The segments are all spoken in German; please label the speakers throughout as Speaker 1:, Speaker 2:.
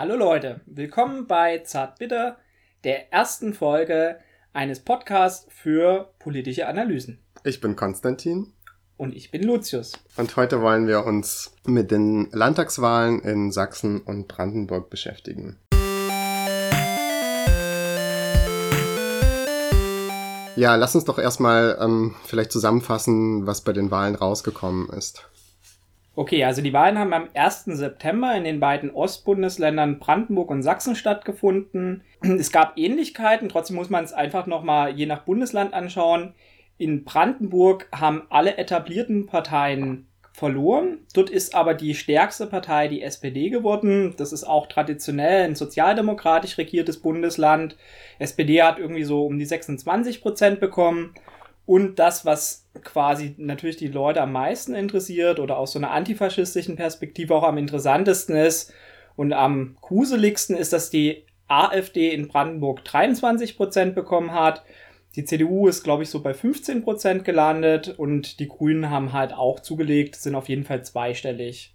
Speaker 1: Hallo Leute, willkommen bei Zartbitter, der ersten Folge eines Podcasts für politische Analysen.
Speaker 2: Ich bin Konstantin.
Speaker 1: Und ich bin Lucius.
Speaker 2: Und heute wollen wir uns mit den Landtagswahlen in Sachsen und Brandenburg beschäftigen. Ja, lass uns doch erstmal ähm, vielleicht zusammenfassen, was bei den Wahlen rausgekommen ist.
Speaker 1: Okay, also die Wahlen haben am 1. September in den beiden Ostbundesländern Brandenburg und Sachsen stattgefunden. Es gab Ähnlichkeiten, trotzdem muss man es einfach nochmal je nach Bundesland anschauen. In Brandenburg haben alle etablierten Parteien verloren. Dort ist aber die stärkste Partei die SPD geworden. Das ist auch traditionell ein sozialdemokratisch regiertes Bundesland. SPD hat irgendwie so um die 26 Prozent bekommen. Und das, was quasi natürlich die Leute am meisten interessiert oder aus so einer antifaschistischen Perspektive auch am interessantesten ist und am gruseligsten ist, dass die AfD in Brandenburg 23 Prozent bekommen hat. Die CDU ist, glaube ich, so bei 15 Prozent gelandet und die Grünen haben halt auch zugelegt, sind auf jeden Fall zweistellig.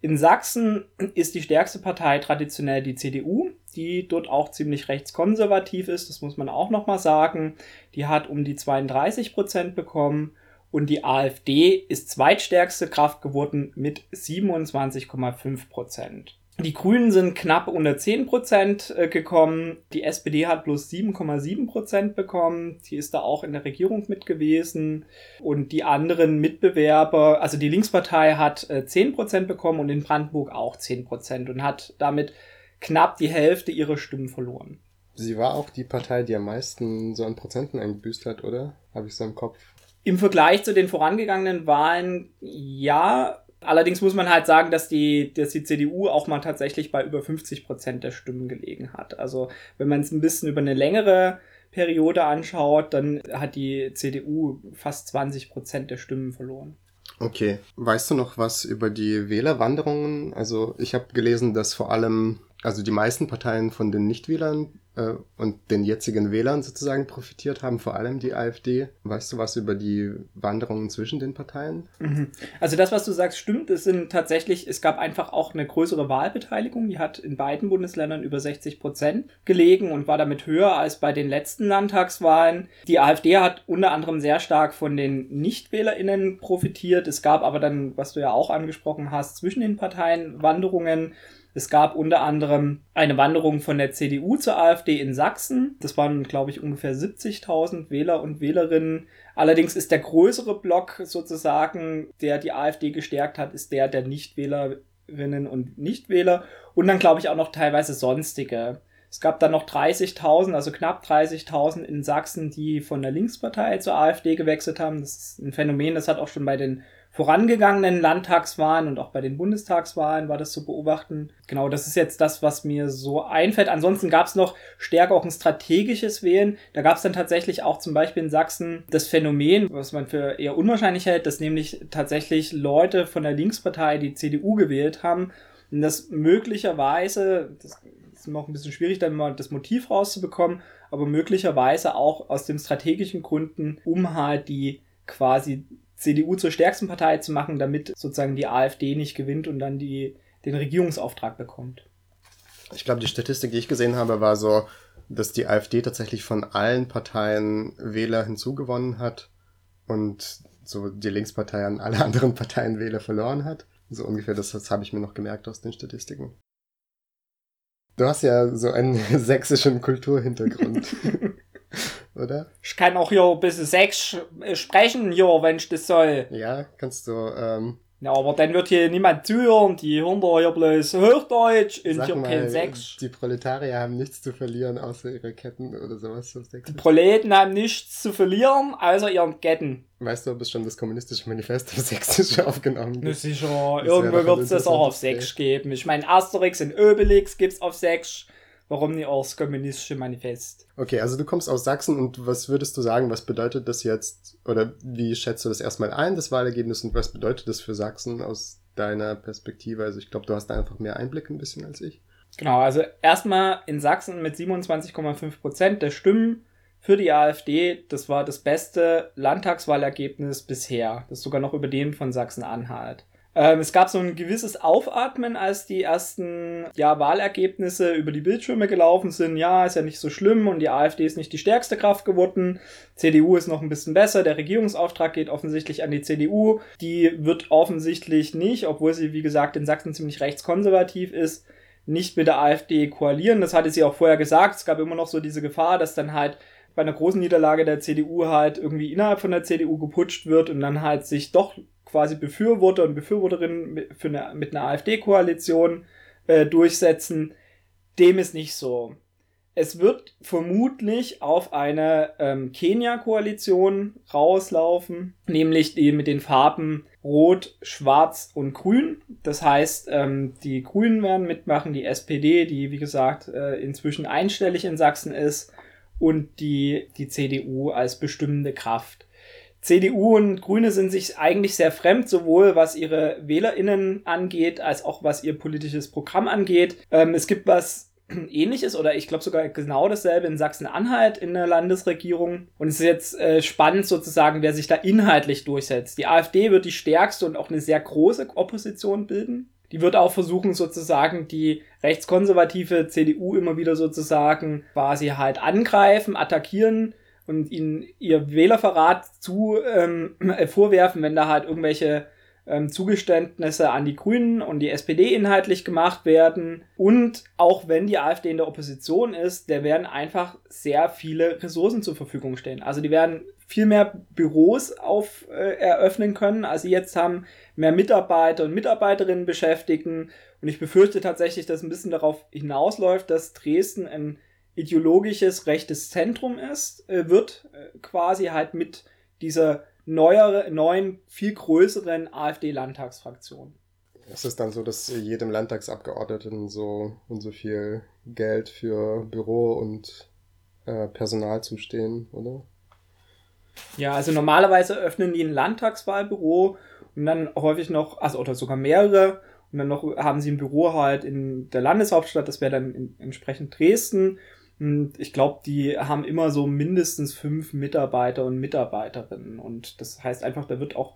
Speaker 1: In Sachsen ist die stärkste Partei traditionell die CDU, die dort auch ziemlich rechtskonservativ ist, das muss man auch nochmal sagen. Die hat um die 32 Prozent bekommen und die AfD ist zweitstärkste Kraft geworden mit 27,5 Prozent. Die Grünen sind knapp unter 10% äh, gekommen. Die SPD hat bloß 7,7% bekommen. Die ist da auch in der Regierung mit gewesen. Und die anderen Mitbewerber, also die Linkspartei hat 10% äh, bekommen und in Brandenburg auch 10% und hat damit knapp die Hälfte ihrer Stimmen verloren.
Speaker 2: Sie war auch die Partei, die am meisten so an Prozenten eingebüßt hat, oder? Habe ich so im Kopf.
Speaker 1: Im Vergleich zu den vorangegangenen Wahlen, ja, Allerdings muss man halt sagen, dass die, dass die CDU auch mal tatsächlich bei über 50 Prozent der Stimmen gelegen hat. Also wenn man es ein bisschen über eine längere Periode anschaut, dann hat die CDU fast 20 Prozent der Stimmen verloren.
Speaker 2: Okay. Weißt du noch was über die Wählerwanderungen? Also ich habe gelesen, dass vor allem, also die meisten Parteien von den Nichtwählern äh, und den jetzigen Wählern sozusagen profitiert haben, vor allem die AfD. Weißt du was über die Wanderungen zwischen den Parteien?
Speaker 1: Mhm. Also das, was du sagst, stimmt. Es sind tatsächlich, es gab einfach auch eine größere Wahlbeteiligung. Die hat in beiden Bundesländern über 60 Prozent gelegen und war damit höher als bei den letzten Landtagswahlen. Die AfD hat unter anderem sehr stark von den NichtwählerInnen profitiert. Es gab aber dann, was du ja auch angesprochen hast, zwischen den Parteien Wanderungen. Es gab unter anderem eine Wanderung von der CDU zur AfD in Sachsen. Das waren, glaube ich, ungefähr 70.000 Wähler und Wählerinnen. Allerdings ist der größere Block sozusagen, der die AfD gestärkt hat, ist der der Nichtwählerinnen und Nichtwähler. Und dann, glaube ich, auch noch teilweise sonstige. Es gab dann noch 30.000, also knapp 30.000 in Sachsen, die von der Linkspartei zur AfD gewechselt haben. Das ist ein Phänomen, das hat auch schon bei den vorangegangenen Landtagswahlen und auch bei den Bundestagswahlen war das zu beobachten. Genau, das ist jetzt das, was mir so einfällt. Ansonsten gab es noch stärker auch ein strategisches Wählen. Da gab es dann tatsächlich auch zum Beispiel in Sachsen das Phänomen, was man für eher unwahrscheinlich hält, dass nämlich tatsächlich Leute von der Linkspartei die CDU gewählt haben. Und das möglicherweise, das noch ein bisschen schwierig, dann mal das Motiv rauszubekommen, aber möglicherweise auch aus den strategischen Gründen, um halt die quasi CDU zur stärksten Partei zu machen, damit sozusagen die AfD nicht gewinnt und dann die, den Regierungsauftrag bekommt.
Speaker 2: Ich glaube, die Statistik, die ich gesehen habe, war so, dass die AfD tatsächlich von allen Parteien Wähler hinzugewonnen hat und so die Linkspartei an alle anderen Parteien Wähler verloren hat. So ungefähr, das, das habe ich mir noch gemerkt aus den Statistiken. Du hast ja so einen sächsischen Kulturhintergrund. oder?
Speaker 1: Ich kann auch hier ein bisschen Sächsisch sprechen, hier, wenn ich das soll.
Speaker 2: Ja, kannst du, ähm,
Speaker 1: ja, aber dann wird hier niemand zuhören, die hören da hier bloß Hochdeutsch und
Speaker 2: Sag
Speaker 1: hier kein Sächsisch.
Speaker 2: Die Proletarier haben nichts zu verlieren, außer ihre Ketten oder sowas.
Speaker 1: Die. Proleten haben nichts zu verlieren, außer ihren Ketten.
Speaker 2: Weißt du, ob es schon das kommunistische Manifest auf Sächsisch aufgenommen gibt?
Speaker 1: sicher, irgendwo wird es das auch auf Sächsisch geben. Ich meine, Asterix und Obelix gibt's auf Sächsisch. Warum nicht auch das kommunistische Manifest?
Speaker 2: Okay, also du kommst aus Sachsen und was würdest du sagen, was bedeutet das jetzt, oder wie schätzt du das erstmal ein, das Wahlergebnis, und was bedeutet das für Sachsen aus deiner Perspektive? Also ich glaube, du hast da einfach mehr Einblick ein bisschen als ich.
Speaker 1: Genau, also erstmal in Sachsen mit 27,5 Prozent der Stimmen für die AfD. Das war das beste Landtagswahlergebnis bisher. Das ist sogar noch über dem von Sachsen-Anhalt. Ähm, es gab so ein gewisses Aufatmen, als die ersten ja, Wahlergebnisse über die Bildschirme gelaufen sind. Ja, ist ja nicht so schlimm und die AfD ist nicht die stärkste Kraft geworden. CDU ist noch ein bisschen besser. Der Regierungsauftrag geht offensichtlich an die CDU. Die wird offensichtlich nicht, obwohl sie, wie gesagt, in Sachsen ziemlich rechtskonservativ ist, nicht mit der AfD koalieren. Das hatte sie auch vorher gesagt. Es gab immer noch so diese Gefahr, dass dann halt bei einer großen Niederlage der CDU halt irgendwie innerhalb von der CDU geputscht wird und dann halt sich doch quasi Befürworter und Befürworterinnen für eine, mit einer AfD-Koalition äh, durchsetzen. Dem ist nicht so. Es wird vermutlich auf eine ähm, Kenia-Koalition rauslaufen, nämlich die mit den Farben Rot, Schwarz und Grün. Das heißt, ähm, die Grünen werden mitmachen, die SPD, die wie gesagt äh, inzwischen einstellig in Sachsen ist, und die, die CDU als bestimmende Kraft. CDU und Grüne sind sich eigentlich sehr fremd, sowohl was ihre WählerInnen angeht, als auch was ihr politisches Programm angeht. Ähm, es gibt was ähnliches oder ich glaube sogar genau dasselbe in Sachsen-Anhalt in der Landesregierung. Und es ist jetzt äh, spannend sozusagen, wer sich da inhaltlich durchsetzt. Die AfD wird die stärkste und auch eine sehr große Opposition bilden. Die wird auch versuchen, sozusagen die rechtskonservative CDU immer wieder sozusagen quasi halt angreifen, attackieren und ihnen ihr Wählerverrat zu ähm, äh, vorwerfen, wenn da halt irgendwelche ähm, Zugeständnisse an die Grünen und die SPD inhaltlich gemacht werden. Und auch wenn die AfD in der Opposition ist, der werden einfach sehr viele Ressourcen zur Verfügung stehen. Also die werden viel mehr Büros auf äh, eröffnen können, als sie jetzt haben, mehr Mitarbeiter und Mitarbeiterinnen beschäftigen. Und ich befürchte tatsächlich, dass ein bisschen darauf hinausläuft, dass Dresden ein ideologisches rechtes Zentrum ist, äh, wird äh, quasi halt mit dieser neuere, neuen, viel größeren AfD-Landtagsfraktion.
Speaker 2: Es ist dann so, dass jedem Landtagsabgeordneten so und so viel Geld für Büro und äh, Personal zustehen, oder?
Speaker 1: Ja, also normalerweise öffnen die ein Landtagswahlbüro und dann häufig noch, also oder sogar mehrere, und dann noch haben sie ein Büro halt in der Landeshauptstadt, das wäre dann in, entsprechend Dresden. Und ich glaube, die haben immer so mindestens fünf Mitarbeiter und Mitarbeiterinnen. Und das heißt einfach, da wird auch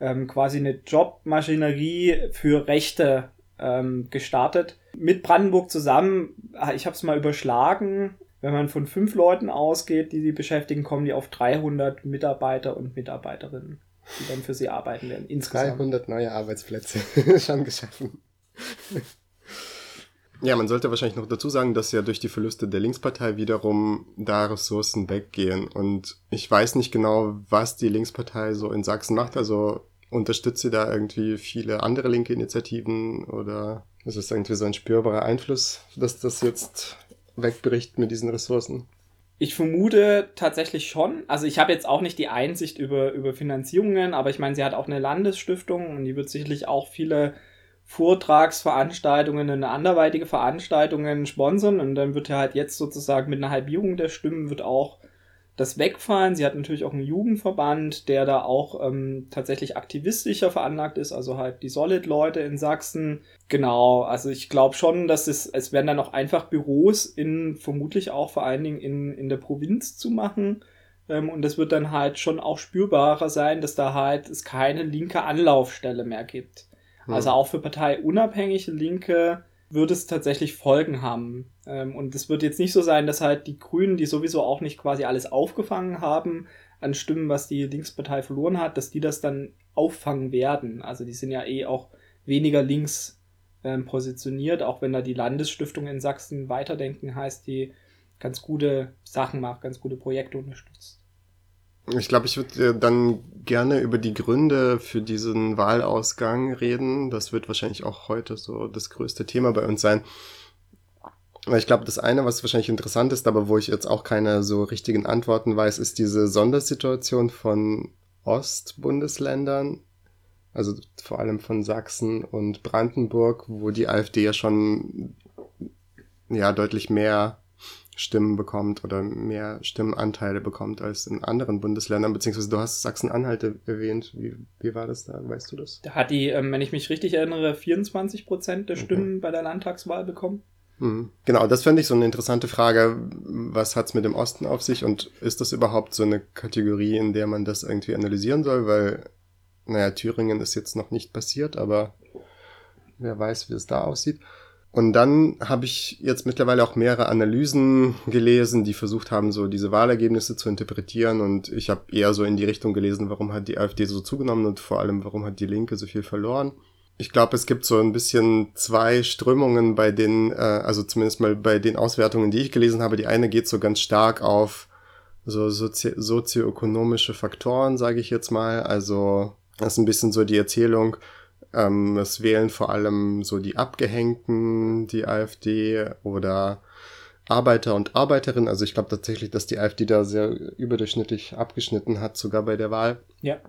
Speaker 1: ähm, quasi eine Jobmaschinerie für Rechte ähm, gestartet. Mit Brandenburg zusammen, ah, ich habe es mal überschlagen, wenn man von fünf Leuten ausgeht, die sie beschäftigen, kommen die auf 300 Mitarbeiter und Mitarbeiterinnen, die dann für sie arbeiten werden.
Speaker 2: Insgesamt. 300 neue Arbeitsplätze schon geschaffen. Ja, man sollte wahrscheinlich noch dazu sagen, dass ja durch die Verluste der Linkspartei wiederum da Ressourcen weggehen. Und ich weiß nicht genau, was die Linkspartei so in Sachsen macht. Also unterstützt sie da irgendwie viele andere linke Initiativen oder ist es irgendwie so ein spürbarer Einfluss, dass das jetzt wegbricht mit diesen Ressourcen?
Speaker 1: Ich vermute tatsächlich schon. Also ich habe jetzt auch nicht die Einsicht über, über Finanzierungen, aber ich meine, sie hat auch eine Landesstiftung und die wird sicherlich auch viele Vortragsveranstaltungen und anderweitige Veranstaltungen sponsern und dann wird er halt jetzt sozusagen mit einer Halbierung der Stimmen wird auch das wegfallen. Sie hat natürlich auch einen Jugendverband, der da auch ähm, tatsächlich aktivistischer veranlagt ist, also halt die Solid-Leute in Sachsen. Genau, also ich glaube schon, dass es, es werden dann auch einfach Büros in, vermutlich auch vor allen Dingen in, in der Provinz zu machen. Ähm, und es wird dann halt schon auch spürbarer sein, dass da halt es keine linke Anlaufstelle mehr gibt. Hm. Also auch für parteiunabhängige Linke wird es tatsächlich Folgen haben. Ähm, und es wird jetzt nicht so sein, dass halt die Grünen, die sowieso auch nicht quasi alles aufgefangen haben an Stimmen, was die Linkspartei verloren hat, dass die das dann auffangen werden. Also die sind ja eh auch weniger links ähm, positioniert, auch wenn da die Landesstiftung in Sachsen weiterdenken heißt, die ganz gute Sachen macht, ganz gute Projekte unterstützt.
Speaker 2: Ich glaube, ich würde dann gerne über die Gründe für diesen Wahlausgang reden. Das wird wahrscheinlich auch heute so das größte Thema bei uns sein. Weil ich glaube, das eine, was wahrscheinlich interessant ist, aber wo ich jetzt auch keine so richtigen Antworten weiß, ist diese Sondersituation von Ostbundesländern, also vor allem von Sachsen und Brandenburg, wo die AfD ja schon ja deutlich mehr Stimmen bekommt oder mehr Stimmenanteile bekommt als in anderen Bundesländern, beziehungsweise du hast Sachsen-Anhalt erwähnt. Wie, wie war das da? Weißt du das?
Speaker 1: Da hat die, ähm, wenn ich mich richtig erinnere, 24 Prozent der Stimmen okay. bei der Landtagswahl bekommen.
Speaker 2: Mhm. Genau, das fände ich so eine interessante Frage. Was hat's mit dem Osten auf sich und ist das überhaupt so eine Kategorie, in der man das irgendwie analysieren soll? Weil Naja, Thüringen ist jetzt noch nicht passiert, aber wer weiß, wie es da aussieht. Und dann habe ich jetzt mittlerweile auch mehrere Analysen gelesen, die versucht haben, so diese Wahlergebnisse zu interpretieren. Und ich habe eher so in die Richtung gelesen, warum hat die AfD so zugenommen und vor allem, warum hat die Linke so viel verloren. Ich glaube, es gibt so ein bisschen zwei Strömungen bei den, äh, also zumindest mal bei den Auswertungen, die ich gelesen habe. Die eine geht so ganz stark auf so sozi sozioökonomische Faktoren, sage ich jetzt mal. Also das ist ein bisschen so die Erzählung, ähm, es wählen vor allem so die Abgehängten, die AfD oder Arbeiter und Arbeiterinnen. Also ich glaube tatsächlich, dass die AfD da sehr überdurchschnittlich abgeschnitten hat, sogar bei der Wahl.
Speaker 1: Ja.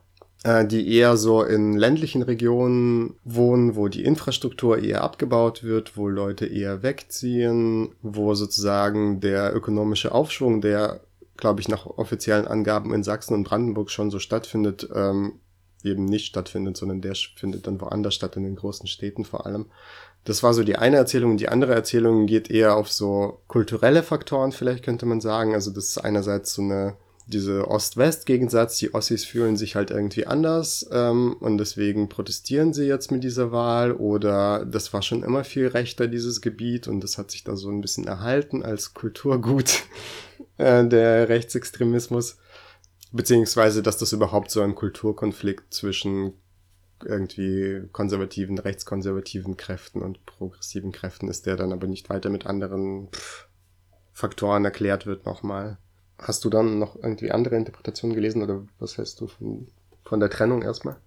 Speaker 2: Äh, die eher so in ländlichen Regionen wohnen, wo die Infrastruktur eher abgebaut wird, wo Leute eher wegziehen, wo sozusagen der ökonomische Aufschwung, der, glaube ich, nach offiziellen Angaben in Sachsen und Brandenburg schon so stattfindet, ähm, eben nicht stattfindet, sondern der findet dann woanders statt, in den großen Städten vor allem. Das war so die eine Erzählung. Die andere Erzählung geht eher auf so kulturelle Faktoren, vielleicht könnte man sagen. Also das ist einerseits so eine, diese Ost-West-Gegensatz. Die Ossis fühlen sich halt irgendwie anders ähm, und deswegen protestieren sie jetzt mit dieser Wahl. Oder das war schon immer viel rechter, dieses Gebiet, und das hat sich da so ein bisschen erhalten als Kulturgut, äh, der Rechtsextremismus. Beziehungsweise, dass das überhaupt so ein Kulturkonflikt zwischen irgendwie konservativen, rechtskonservativen Kräften und progressiven Kräften ist, der dann aber nicht weiter mit anderen pff, Faktoren erklärt wird nochmal. Hast du dann noch irgendwie andere Interpretationen gelesen oder was hältst du von, von der Trennung erstmal?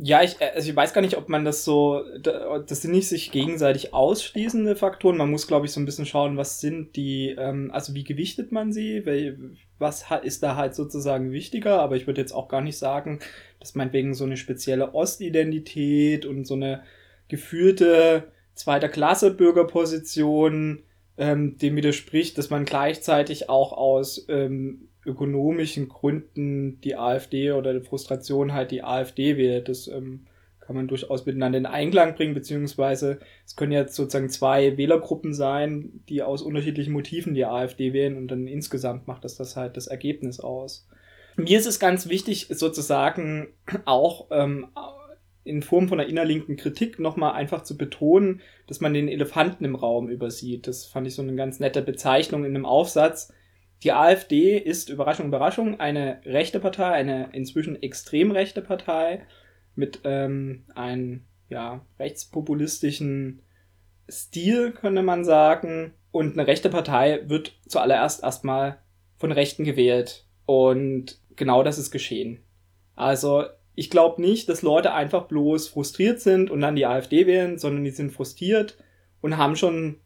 Speaker 1: Ja, ich, also ich weiß gar nicht, ob man das so, das sind nicht sich gegenseitig ausschließende Faktoren. Man muss, glaube ich, so ein bisschen schauen, was sind die, ähm, also wie gewichtet man sie, was ist da halt sozusagen wichtiger. Aber ich würde jetzt auch gar nicht sagen, dass meinetwegen so eine spezielle Ostidentität und so eine geführte zweiter Klasse Bürgerposition ähm, dem widerspricht, dass man gleichzeitig auch aus ähm, ökonomischen Gründen die AfD oder die Frustration halt die AfD wählt. Das ähm, kann man durchaus miteinander in Einklang bringen, beziehungsweise es können jetzt sozusagen zwei Wählergruppen sein, die aus unterschiedlichen Motiven die AfD wählen und dann insgesamt macht das das halt das Ergebnis aus. Mir ist es ganz wichtig, sozusagen auch ähm, in Form von einer innerlinken Kritik nochmal einfach zu betonen, dass man den Elefanten im Raum übersieht. Das fand ich so eine ganz nette Bezeichnung in einem Aufsatz, die AfD ist, Überraschung, Überraschung, eine rechte Partei, eine inzwischen extrem rechte Partei mit ähm, einem ja, rechtspopulistischen Stil, könnte man sagen. Und eine rechte Partei wird zuallererst erstmal von Rechten gewählt. Und genau das ist geschehen. Also ich glaube nicht, dass Leute einfach bloß frustriert sind und dann die AfD wählen, sondern die sind frustriert und haben schon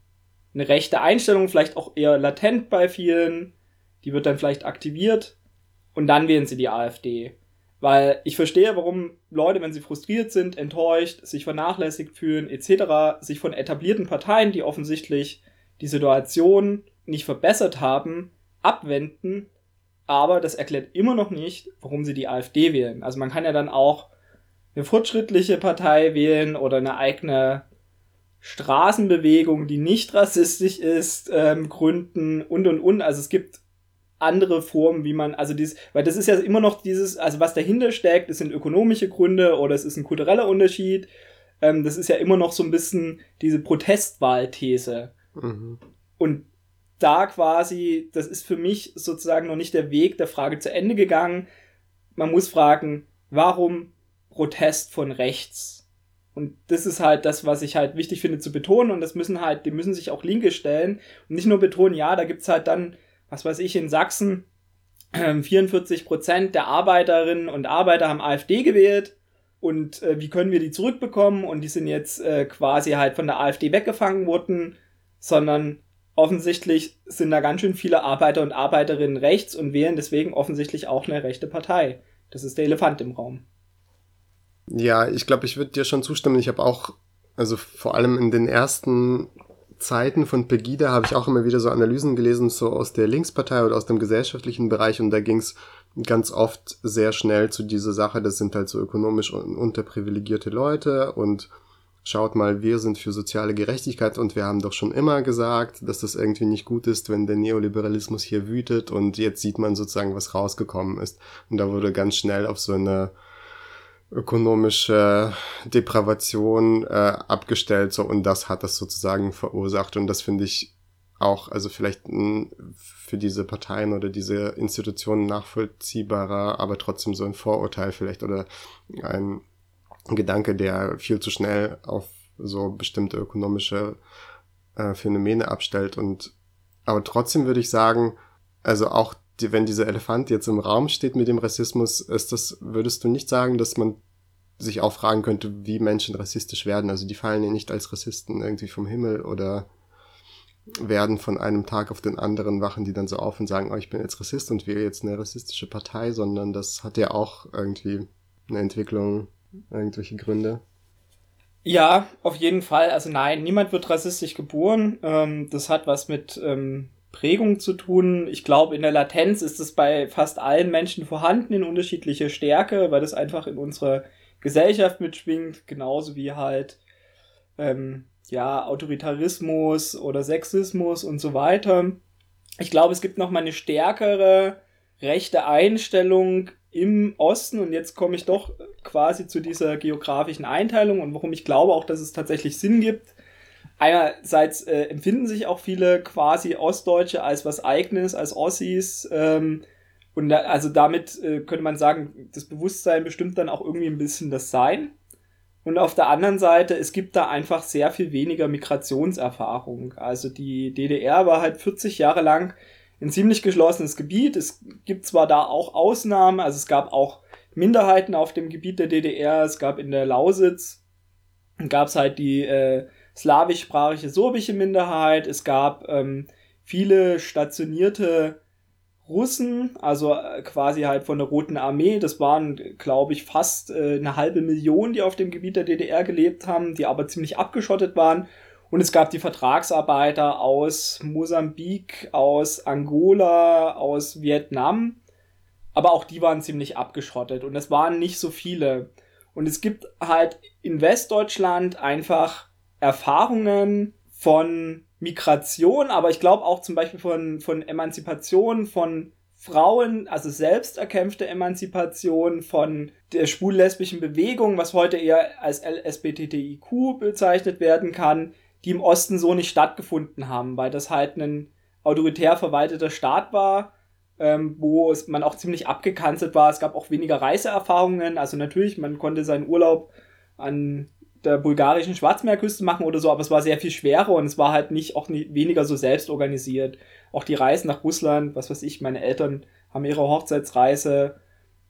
Speaker 1: eine rechte Einstellung, vielleicht auch eher latent bei vielen, die wird dann vielleicht aktiviert und dann wählen sie die AfD. Weil ich verstehe, warum Leute, wenn sie frustriert sind, enttäuscht, sich vernachlässigt fühlen, etc., sich von etablierten Parteien, die offensichtlich die Situation nicht verbessert haben, abwenden. Aber das erklärt immer noch nicht, warum sie die AfD wählen. Also man kann ja dann auch eine fortschrittliche Partei wählen oder eine eigene Straßenbewegung, die nicht rassistisch ist, ähm, gründen und und und. Also es gibt andere Formen, wie man, also dieses, weil das ist ja immer noch dieses, also was dahinter steckt, das sind ökonomische Gründe oder es ist ein kultureller Unterschied. Ähm, das ist ja immer noch so ein bisschen diese Protestwahlthese. Mhm. Und da quasi, das ist für mich sozusagen noch nicht der Weg der Frage zu Ende gegangen. Man muss fragen, warum Protest von rechts? Und das ist halt das, was ich halt wichtig finde zu betonen. Und das müssen halt, die müssen sich auch Linke stellen und nicht nur betonen, ja, da gibt's halt dann was weiß ich, in Sachsen 44 ähm, Prozent der Arbeiterinnen und Arbeiter haben AfD gewählt. Und äh, wie können wir die zurückbekommen? Und die sind jetzt äh, quasi halt von der AfD weggefangen worden, sondern offensichtlich sind da ganz schön viele Arbeiter und Arbeiterinnen rechts und wählen deswegen offensichtlich auch eine rechte Partei. Das ist der Elefant im Raum.
Speaker 2: Ja, ich glaube, ich würde dir schon zustimmen. Ich habe auch, also vor allem in den ersten Zeiten von Pegida habe ich auch immer wieder so Analysen gelesen, so aus der Linkspartei oder aus dem gesellschaftlichen Bereich. Und da ging es ganz oft sehr schnell zu dieser Sache, das sind halt so ökonomisch unterprivilegierte Leute. Und schaut mal, wir sind für soziale Gerechtigkeit. Und wir haben doch schon immer gesagt, dass das irgendwie nicht gut ist, wenn der Neoliberalismus hier wütet. Und jetzt sieht man sozusagen, was rausgekommen ist. Und da wurde ganz schnell auf so eine ökonomische Depravation äh, abgestellt so und das hat das sozusagen verursacht. Und das finde ich auch also vielleicht ein, für diese Parteien oder diese Institutionen nachvollziehbarer, aber trotzdem so ein Vorurteil vielleicht oder ein Gedanke, der viel zu schnell auf so bestimmte ökonomische äh, Phänomene abstellt. Und aber trotzdem würde ich sagen, also auch die, wenn dieser Elefant jetzt im Raum steht mit dem Rassismus, ist das, würdest du nicht sagen, dass man sich auch fragen könnte, wie Menschen rassistisch werden. Also die fallen ja nicht als Rassisten irgendwie vom Himmel oder werden von einem Tag auf den anderen wachen die dann so auf und sagen, oh, ich bin jetzt Rassist und wähle jetzt eine rassistische Partei, sondern das hat ja auch irgendwie eine Entwicklung, irgendwelche Gründe.
Speaker 1: Ja, auf jeden Fall. Also nein, niemand wird rassistisch geboren. Ähm, das hat was mit ähm, Prägung zu tun. Ich glaube, in der Latenz ist es bei fast allen Menschen vorhanden in unterschiedlicher Stärke, weil das einfach in unserer Gesellschaft mitschwingt, genauso wie halt ähm, ja Autoritarismus oder Sexismus und so weiter. Ich glaube, es gibt noch mal eine stärkere rechte Einstellung im Osten und jetzt komme ich doch quasi zu dieser geografischen Einteilung und warum ich glaube auch, dass es tatsächlich Sinn gibt. Einerseits äh, empfinden sich auch viele quasi Ostdeutsche als was Eigenes, als Ossis. Ähm, und da, also damit äh, könnte man sagen, das Bewusstsein bestimmt dann auch irgendwie ein bisschen das Sein. Und auf der anderen Seite, es gibt da einfach sehr viel weniger Migrationserfahrung. Also die DDR war halt 40 Jahre lang ein ziemlich geschlossenes Gebiet. Es gibt zwar da auch Ausnahmen, also es gab auch Minderheiten auf dem Gebiet der DDR. Es gab in der Lausitz, gab es halt die äh, slawischsprachige sorbische Minderheit. Es gab ähm, viele stationierte Russen, also äh, quasi halt von der Roten Armee. Das waren, glaube ich, fast äh, eine halbe Million, die auf dem Gebiet der DDR gelebt haben, die aber ziemlich abgeschottet waren. Und es gab die Vertragsarbeiter aus Mosambik, aus Angola, aus Vietnam. Aber auch die waren ziemlich abgeschottet und es waren nicht so viele. Und es gibt halt in Westdeutschland einfach Erfahrungen von Migration, aber ich glaube auch zum Beispiel von, von Emanzipation von Frauen, also selbst erkämpfte Emanzipation von der schwul-lesbischen Bewegung, was heute eher als LSBTTIQ bezeichnet werden kann, die im Osten so nicht stattgefunden haben, weil das halt ein autoritär verwalteter Staat war, ähm, wo es, man auch ziemlich abgekanzelt war. Es gab auch weniger Reiseerfahrungen. Also natürlich, man konnte seinen Urlaub an der bulgarischen Schwarzmeerküste machen oder so, aber es war sehr viel schwerer und es war halt nicht auch nie, weniger so selbst organisiert. Auch die Reisen nach Russland, was weiß ich, meine Eltern haben ihre Hochzeitsreise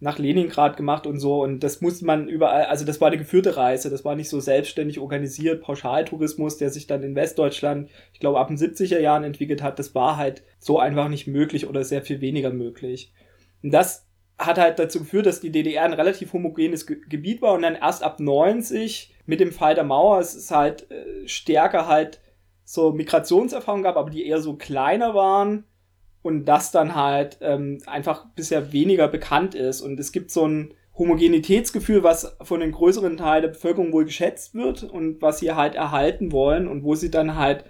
Speaker 1: nach Leningrad gemacht und so und das musste man überall, also das war eine geführte Reise, das war nicht so selbstständig organisiert, Pauschaltourismus, der sich dann in Westdeutschland, ich glaube ab den 70er Jahren entwickelt hat, das war halt so einfach nicht möglich oder sehr viel weniger möglich. Und das hat halt dazu geführt, dass die DDR ein relativ homogenes Ge Gebiet war und dann erst ab 90 mit dem Fall der Mauer es ist halt äh, stärker halt so Migrationserfahrungen gab, aber die eher so kleiner waren und das dann halt ähm, einfach bisher weniger bekannt ist. Und es gibt so ein Homogenitätsgefühl, was von den größeren Teil der Bevölkerung wohl geschätzt wird und was sie halt erhalten wollen und wo sie dann halt,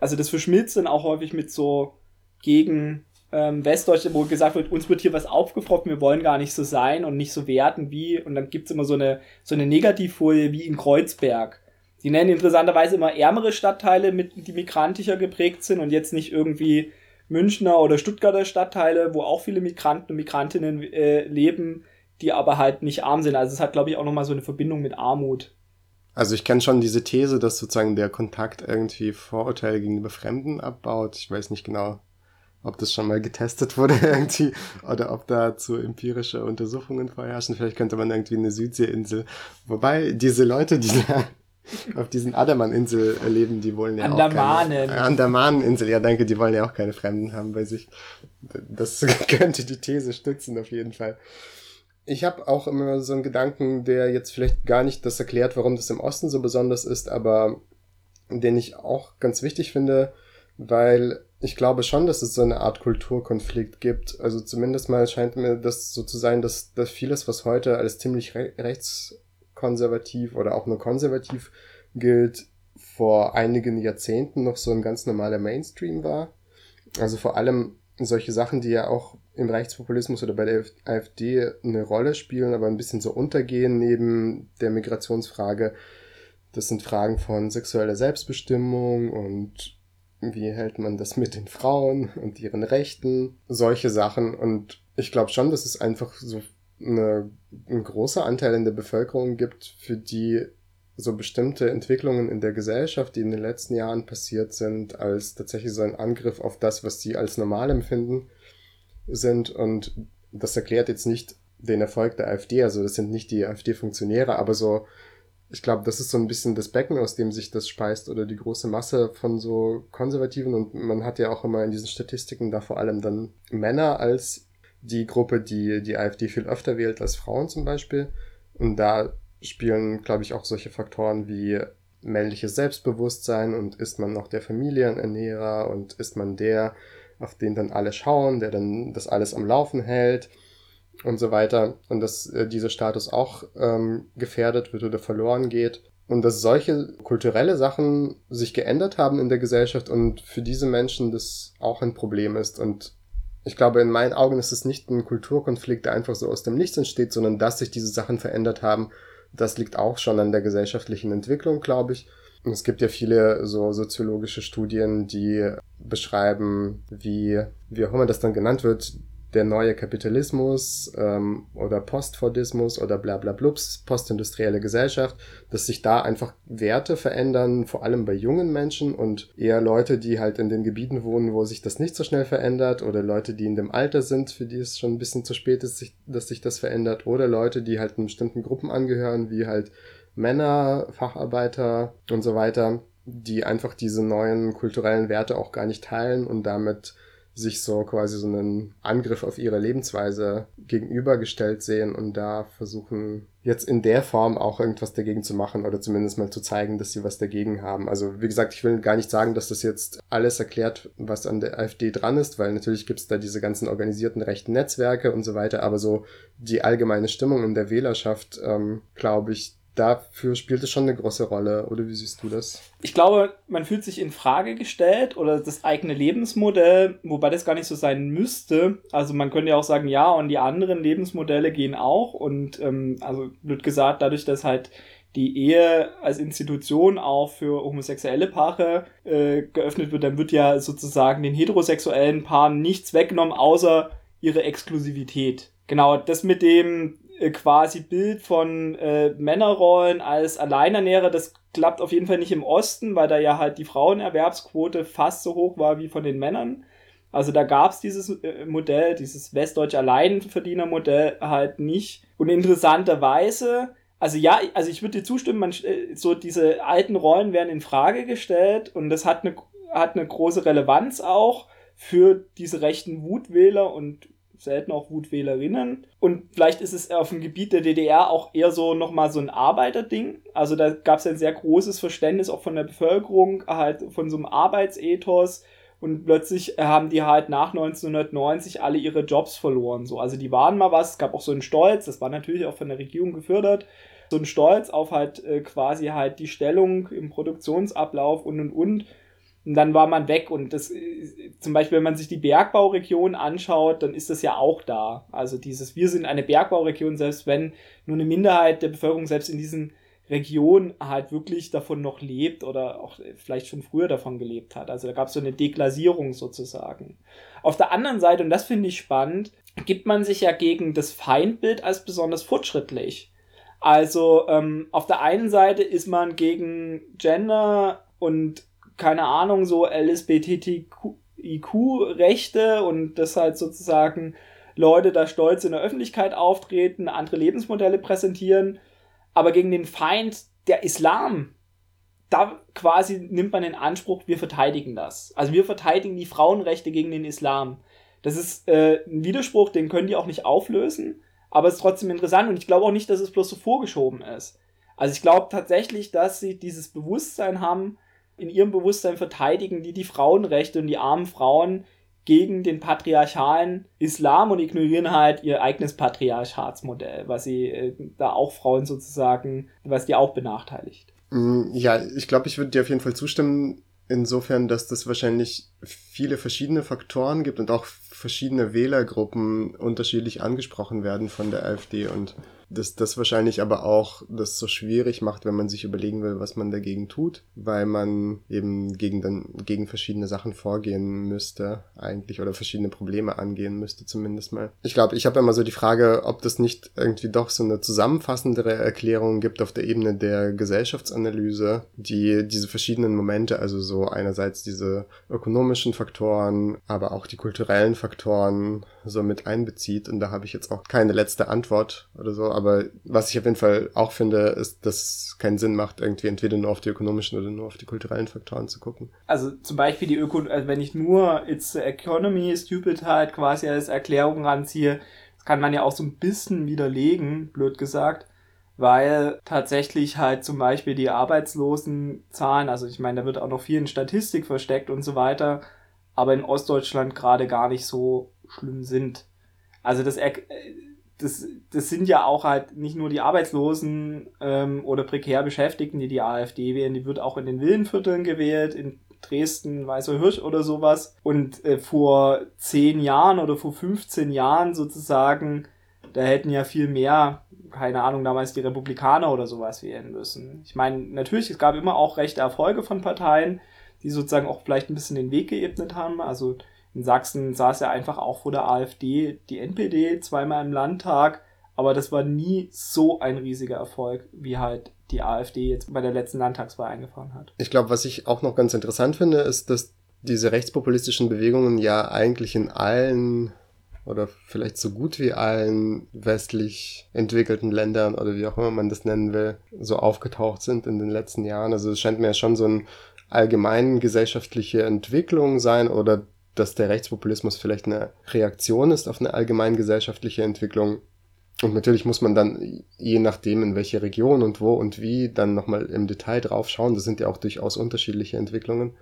Speaker 1: also das verschmilzt dann auch häufig mit so gegen ähm, Westdeutsche, wo gesagt wird, uns wird hier was aufgefrocken, wir wollen gar nicht so sein und nicht so werten wie, und dann gibt's immer so eine, so eine Negativfolie wie in Kreuzberg. Die nennen interessanterweise immer ärmere Stadtteile, mit, die migrantischer geprägt sind und jetzt nicht irgendwie Münchner oder Stuttgarter Stadtteile, wo auch viele Migranten und Migrantinnen äh, leben, die aber halt nicht arm sind. Also es hat, glaube ich, auch nochmal so eine Verbindung mit Armut.
Speaker 2: Also ich kenne schon diese These, dass sozusagen der Kontakt irgendwie Vorurteile gegenüber Fremden abbaut. Ich weiß nicht genau, ob das schon mal getestet wurde irgendwie oder ob dazu empirische Untersuchungen vorherrschen. Vielleicht könnte man irgendwie eine Südseeinsel. Wobei diese Leute, die da auf diesen Adaman-Insel leben, die wollen ja
Speaker 1: Andamanen.
Speaker 2: auch keine... Andamanen-Insel, ja danke, die wollen ja auch keine Fremden haben bei sich. Das könnte die These stützen auf jeden Fall. Ich habe auch immer so einen Gedanken, der jetzt vielleicht gar nicht das erklärt, warum das im Osten so besonders ist, aber den ich auch ganz wichtig finde, weil ich glaube schon, dass es so eine Art Kulturkonflikt gibt. Also zumindest mal scheint mir das so zu sein, dass, dass vieles, was heute als ziemlich re rechtskonservativ oder auch nur konservativ gilt, vor einigen Jahrzehnten noch so ein ganz normaler Mainstream war. Also vor allem solche Sachen, die ja auch im Rechtspopulismus oder bei der AfD eine Rolle spielen, aber ein bisschen so untergehen neben der Migrationsfrage. Das sind Fragen von sexueller Selbstbestimmung und wie hält man das mit den Frauen und ihren Rechten, solche Sachen. Und ich glaube schon, dass es einfach so eine, ein großer Anteil in der Bevölkerung gibt, für die so bestimmte Entwicklungen in der Gesellschaft, die in den letzten Jahren passiert sind, als tatsächlich so ein Angriff auf das, was sie als normal empfinden, sind. Und das erklärt jetzt nicht den Erfolg der AfD, also das sind nicht die AfD-Funktionäre, aber so, ich glaube, das ist so ein bisschen das Becken, aus dem sich das speist oder die große Masse von so Konservativen. Und man hat ja auch immer in diesen Statistiken da vor allem dann Männer als die Gruppe, die die AfD viel öfter wählt als Frauen zum Beispiel. Und da spielen, glaube ich, auch solche Faktoren wie männliches Selbstbewusstsein und ist man noch der Familienernährer und ist man der, auf den dann alle schauen, der dann das alles am Laufen hält und so weiter. Und dass äh, dieser Status auch ähm, gefährdet wird oder verloren geht. Und dass solche kulturelle Sachen sich geändert haben in der Gesellschaft und für diese Menschen das auch ein Problem ist. Und ich glaube, in meinen Augen ist es nicht ein Kulturkonflikt, der einfach so aus dem Nichts entsteht, sondern dass sich diese Sachen verändert haben. Das liegt auch schon an der gesellschaftlichen Entwicklung, glaube ich. Und es gibt ja viele so soziologische Studien, die beschreiben, wie, wie auch immer das dann genannt wird, der neue Kapitalismus ähm, oder Postfordismus oder bla bla blups, postindustrielle Gesellschaft, dass sich da einfach Werte verändern, vor allem bei jungen Menschen und eher Leute, die halt in den Gebieten wohnen, wo sich das nicht so schnell verändert oder Leute, die in dem Alter sind, für die es schon ein bisschen zu spät ist, dass sich das verändert oder Leute, die halt in bestimmten Gruppen angehören, wie halt Männer, Facharbeiter und so weiter, die einfach diese neuen kulturellen Werte auch gar nicht teilen und damit sich so quasi so einen Angriff auf ihre Lebensweise gegenübergestellt sehen und da versuchen jetzt in der Form auch irgendwas dagegen zu machen oder zumindest mal zu zeigen, dass sie was dagegen haben. Also wie gesagt, ich will gar nicht sagen, dass das jetzt alles erklärt, was an der AfD dran ist, weil natürlich gibt es da diese ganzen organisierten rechten Netzwerke und so weiter, aber so die allgemeine Stimmung in der Wählerschaft, ähm, glaube ich, dafür spielt es schon eine große Rolle. Oder wie siehst du das?
Speaker 1: Ich glaube, man fühlt sich in Frage gestellt oder das eigene Lebensmodell, wobei das gar nicht so sein müsste. Also man könnte ja auch sagen, ja, und die anderen Lebensmodelle gehen auch. Und ähm, also wird gesagt, dadurch, dass halt die Ehe als Institution auch für homosexuelle Paare äh, geöffnet wird, dann wird ja sozusagen den heterosexuellen Paaren nichts weggenommen, außer ihre Exklusivität. Genau, das mit dem quasi Bild von äh, Männerrollen als Alleinernährer, das klappt auf jeden Fall nicht im Osten, weil da ja halt die Frauenerwerbsquote fast so hoch war wie von den Männern. Also da gab es dieses äh, Modell, dieses westdeutsche Alleinverdienermodell halt nicht. Und interessanterweise, also ja, also ich würde dir zustimmen, man, äh, so diese alten Rollen werden in Frage gestellt und das hat eine, hat eine große Relevanz auch für diese rechten Wutwähler und selten auch Wutwählerinnen. Und vielleicht ist es auf dem Gebiet der DDR auch eher so nochmal so ein Arbeiterding. Also da gab es ein sehr großes Verständnis auch von der Bevölkerung, halt von so einem Arbeitsethos. Und plötzlich haben die halt nach 1990 alle ihre Jobs verloren. So. Also die waren mal was, es gab auch so einen Stolz, das war natürlich auch von der Regierung gefördert, so ein Stolz auf halt äh, quasi halt die Stellung im Produktionsablauf und und und. Und dann war man weg. Und das, zum Beispiel, wenn man sich die Bergbauregion anschaut, dann ist das ja auch da. Also dieses, wir sind eine Bergbauregion, selbst wenn nur eine Minderheit der Bevölkerung selbst in diesen Regionen halt wirklich davon noch lebt oder auch vielleicht schon früher davon gelebt hat. Also da gab es so eine Deklassierung sozusagen. Auf der anderen Seite, und das finde ich spannend, gibt man sich ja gegen das Feindbild als besonders fortschrittlich. Also ähm, auf der einen Seite ist man gegen Gender und keine Ahnung, so LSBTQ-Rechte und das halt sozusagen Leute da stolz in der Öffentlichkeit auftreten, andere Lebensmodelle präsentieren, aber gegen den Feind der Islam, da quasi nimmt man in Anspruch, wir verteidigen das. Also wir verteidigen die Frauenrechte gegen den Islam. Das ist äh, ein Widerspruch, den können die auch nicht auflösen, aber es ist trotzdem interessant und ich glaube auch nicht, dass es bloß so vorgeschoben ist. Also ich glaube tatsächlich, dass sie dieses Bewusstsein haben, in ihrem Bewusstsein verteidigen die die Frauenrechte und die armen Frauen gegen den patriarchalen Islam und ignorieren halt ihr eigenes Patriarchatsmodell, was sie äh, da auch Frauen sozusagen, was die auch benachteiligt.
Speaker 2: Mm, ja, ich glaube, ich würde dir auf jeden Fall zustimmen. insofern, dass das wahrscheinlich viele verschiedene Faktoren gibt und auch verschiedene Wählergruppen unterschiedlich angesprochen werden von der AfD und dass das wahrscheinlich aber auch das so schwierig macht, wenn man sich überlegen will, was man dagegen tut, weil man eben gegen dann gegen verschiedene Sachen vorgehen müsste eigentlich oder verschiedene Probleme angehen müsste zumindest mal. Ich glaube, ich habe immer so die Frage, ob das nicht irgendwie doch so eine zusammenfassendere Erklärung gibt auf der Ebene der Gesellschaftsanalyse, die diese verschiedenen Momente, also so einerseits diese ökonomischen Faktoren, aber auch die kulturellen Faktoren so mit einbezieht und da habe ich jetzt auch keine letzte Antwort oder so, aber was ich auf jeden Fall auch finde, ist, dass es keinen Sinn macht, irgendwie entweder nur auf die ökonomischen oder nur auf die kulturellen Faktoren zu gucken.
Speaker 1: Also zum Beispiel die Öko, also wenn ich nur It's the Economy Stupid halt quasi als Erklärung ranziehe, das kann man ja auch so ein bisschen widerlegen, blöd gesagt weil tatsächlich halt zum Beispiel die Arbeitslosenzahlen, also ich meine, da wird auch noch viel in Statistik versteckt und so weiter, aber in Ostdeutschland gerade gar nicht so schlimm sind. Also das das, das sind ja auch halt nicht nur die Arbeitslosen ähm, oder prekär Beschäftigten, die die AfD wählen, die wird auch in den Villenvierteln gewählt, in Dresden, Weißer Hirsch oder sowas. Und äh, vor zehn Jahren oder vor 15 Jahren sozusagen, da hätten ja viel mehr, keine Ahnung, damals die Republikaner oder sowas wählen müssen. Ich meine, natürlich, es gab immer auch rechte Erfolge von Parteien, die sozusagen auch vielleicht ein bisschen den Weg geebnet haben. Also in Sachsen saß ja einfach auch vor der AfD die NPD zweimal im Landtag, aber das war nie so ein riesiger Erfolg, wie halt die AfD jetzt bei der letzten Landtagswahl eingefahren hat.
Speaker 2: Ich glaube, was ich auch noch ganz interessant finde, ist, dass diese rechtspopulistischen Bewegungen ja eigentlich in allen oder vielleicht so gut wie allen westlich entwickelten Ländern oder wie auch immer man das nennen will, so aufgetaucht sind in den letzten Jahren. Also es scheint mir ja schon so eine allgemein gesellschaftliche Entwicklung sein oder dass der Rechtspopulismus vielleicht eine Reaktion ist auf eine allgemein gesellschaftliche Entwicklung. Und natürlich muss man dann, je nachdem, in welche Region und wo und wie, dann nochmal im Detail drauf schauen. Das sind ja auch durchaus unterschiedliche Entwicklungen.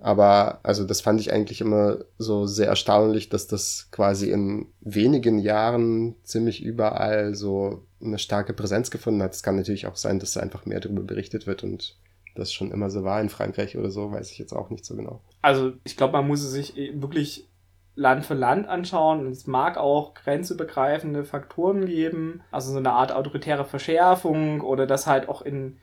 Speaker 2: Aber also das fand ich eigentlich immer so sehr erstaunlich, dass das quasi in wenigen Jahren ziemlich überall so eine starke Präsenz gefunden hat. Es kann natürlich auch sein, dass einfach mehr darüber berichtet wird und das schon immer so war in Frankreich oder so, weiß ich jetzt auch nicht so genau.
Speaker 1: Also ich glaube, man muss es sich wirklich Land für Land anschauen und es mag auch grenzübergreifende Faktoren geben, also so eine Art autoritäre Verschärfung oder dass halt auch in,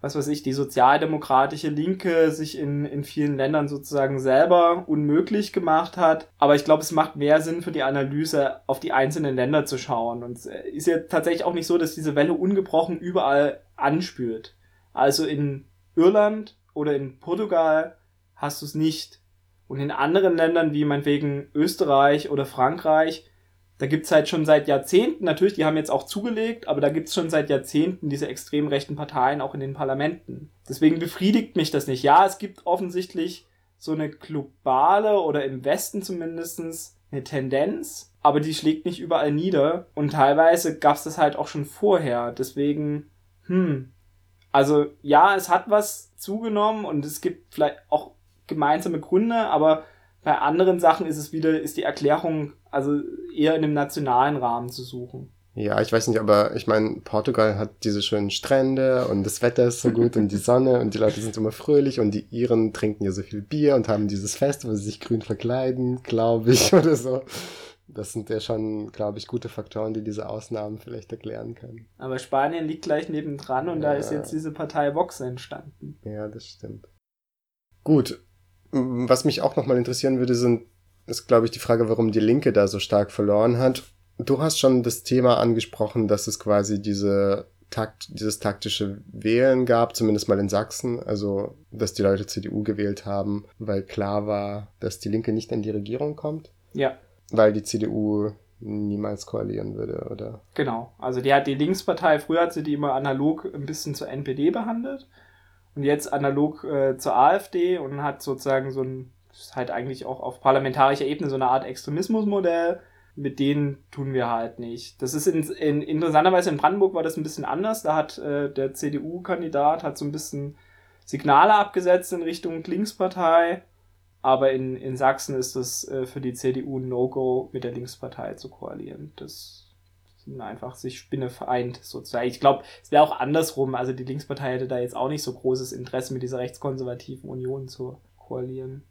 Speaker 1: was weiß ich, die sozialdemokratische Linke sich in, in vielen Ländern sozusagen selber unmöglich gemacht hat. Aber ich glaube, es macht mehr Sinn für die Analyse, auf die einzelnen Länder zu schauen. Und es ist ja tatsächlich auch nicht so, dass diese Welle ungebrochen überall anspült. Also in Irland oder in Portugal hast du es nicht. Und in anderen Ländern, wie meinetwegen Österreich oder Frankreich, da gibt's halt schon seit Jahrzehnten, natürlich, die haben jetzt auch zugelegt, aber da gibt's schon seit Jahrzehnten diese extrem rechten Parteien auch in den Parlamenten. Deswegen befriedigt mich das nicht. Ja, es gibt offensichtlich so eine globale oder im Westen zumindestens eine Tendenz, aber die schlägt nicht überall nieder. Und teilweise gab's das halt auch schon vorher. Deswegen, hm, also ja, es hat was zugenommen und es gibt vielleicht auch gemeinsame Gründe, aber bei anderen Sachen ist es wieder, ist die Erklärung also eher in einem nationalen Rahmen zu suchen.
Speaker 2: Ja, ich weiß nicht, aber ich meine, Portugal hat diese schönen Strände und das Wetter ist so gut und die Sonne und die Leute sind immer fröhlich und die Iren trinken ja so viel Bier und haben dieses Fest, wo sie sich grün verkleiden, glaube ich, oder so. Das sind ja schon, glaube ich, gute Faktoren, die diese Ausnahmen vielleicht erklären können.
Speaker 1: Aber Spanien liegt gleich nebendran und ja. da ist jetzt diese Partei Vox entstanden.
Speaker 2: Ja, das stimmt. Gut. Was mich auch nochmal interessieren würde, sind, ist, glaube ich, die Frage, warum die Linke da so stark verloren hat. Du hast schon das Thema angesprochen, dass es quasi diese Takt, dieses taktische Wählen gab, zumindest mal in Sachsen, also dass die Leute CDU gewählt haben, weil klar war, dass die Linke nicht in die Regierung kommt.
Speaker 1: Ja.
Speaker 2: Weil die CDU niemals koalieren würde, oder?
Speaker 1: Genau. Also die hat die Linkspartei, früher hat sie die immer analog ein bisschen zur NPD behandelt und jetzt analog äh, zur AfD und hat sozusagen so ein, ist halt eigentlich auch auf parlamentarischer Ebene so eine Art Extremismusmodell. Mit denen tun wir halt nicht. Das ist in, in interessanterweise in Brandenburg war das ein bisschen anders. Da hat äh, der CDU-Kandidat hat so ein bisschen Signale abgesetzt in Richtung Linkspartei aber in, in Sachsen ist es äh, für die CDU ein No-Go, mit der Linkspartei zu koalieren. Das sind einfach sich Spinne vereint, sozusagen. Ich glaube, es wäre auch andersrum. Also die Linkspartei hätte da jetzt auch nicht so großes Interesse, mit dieser rechtskonservativen Union zu koalieren.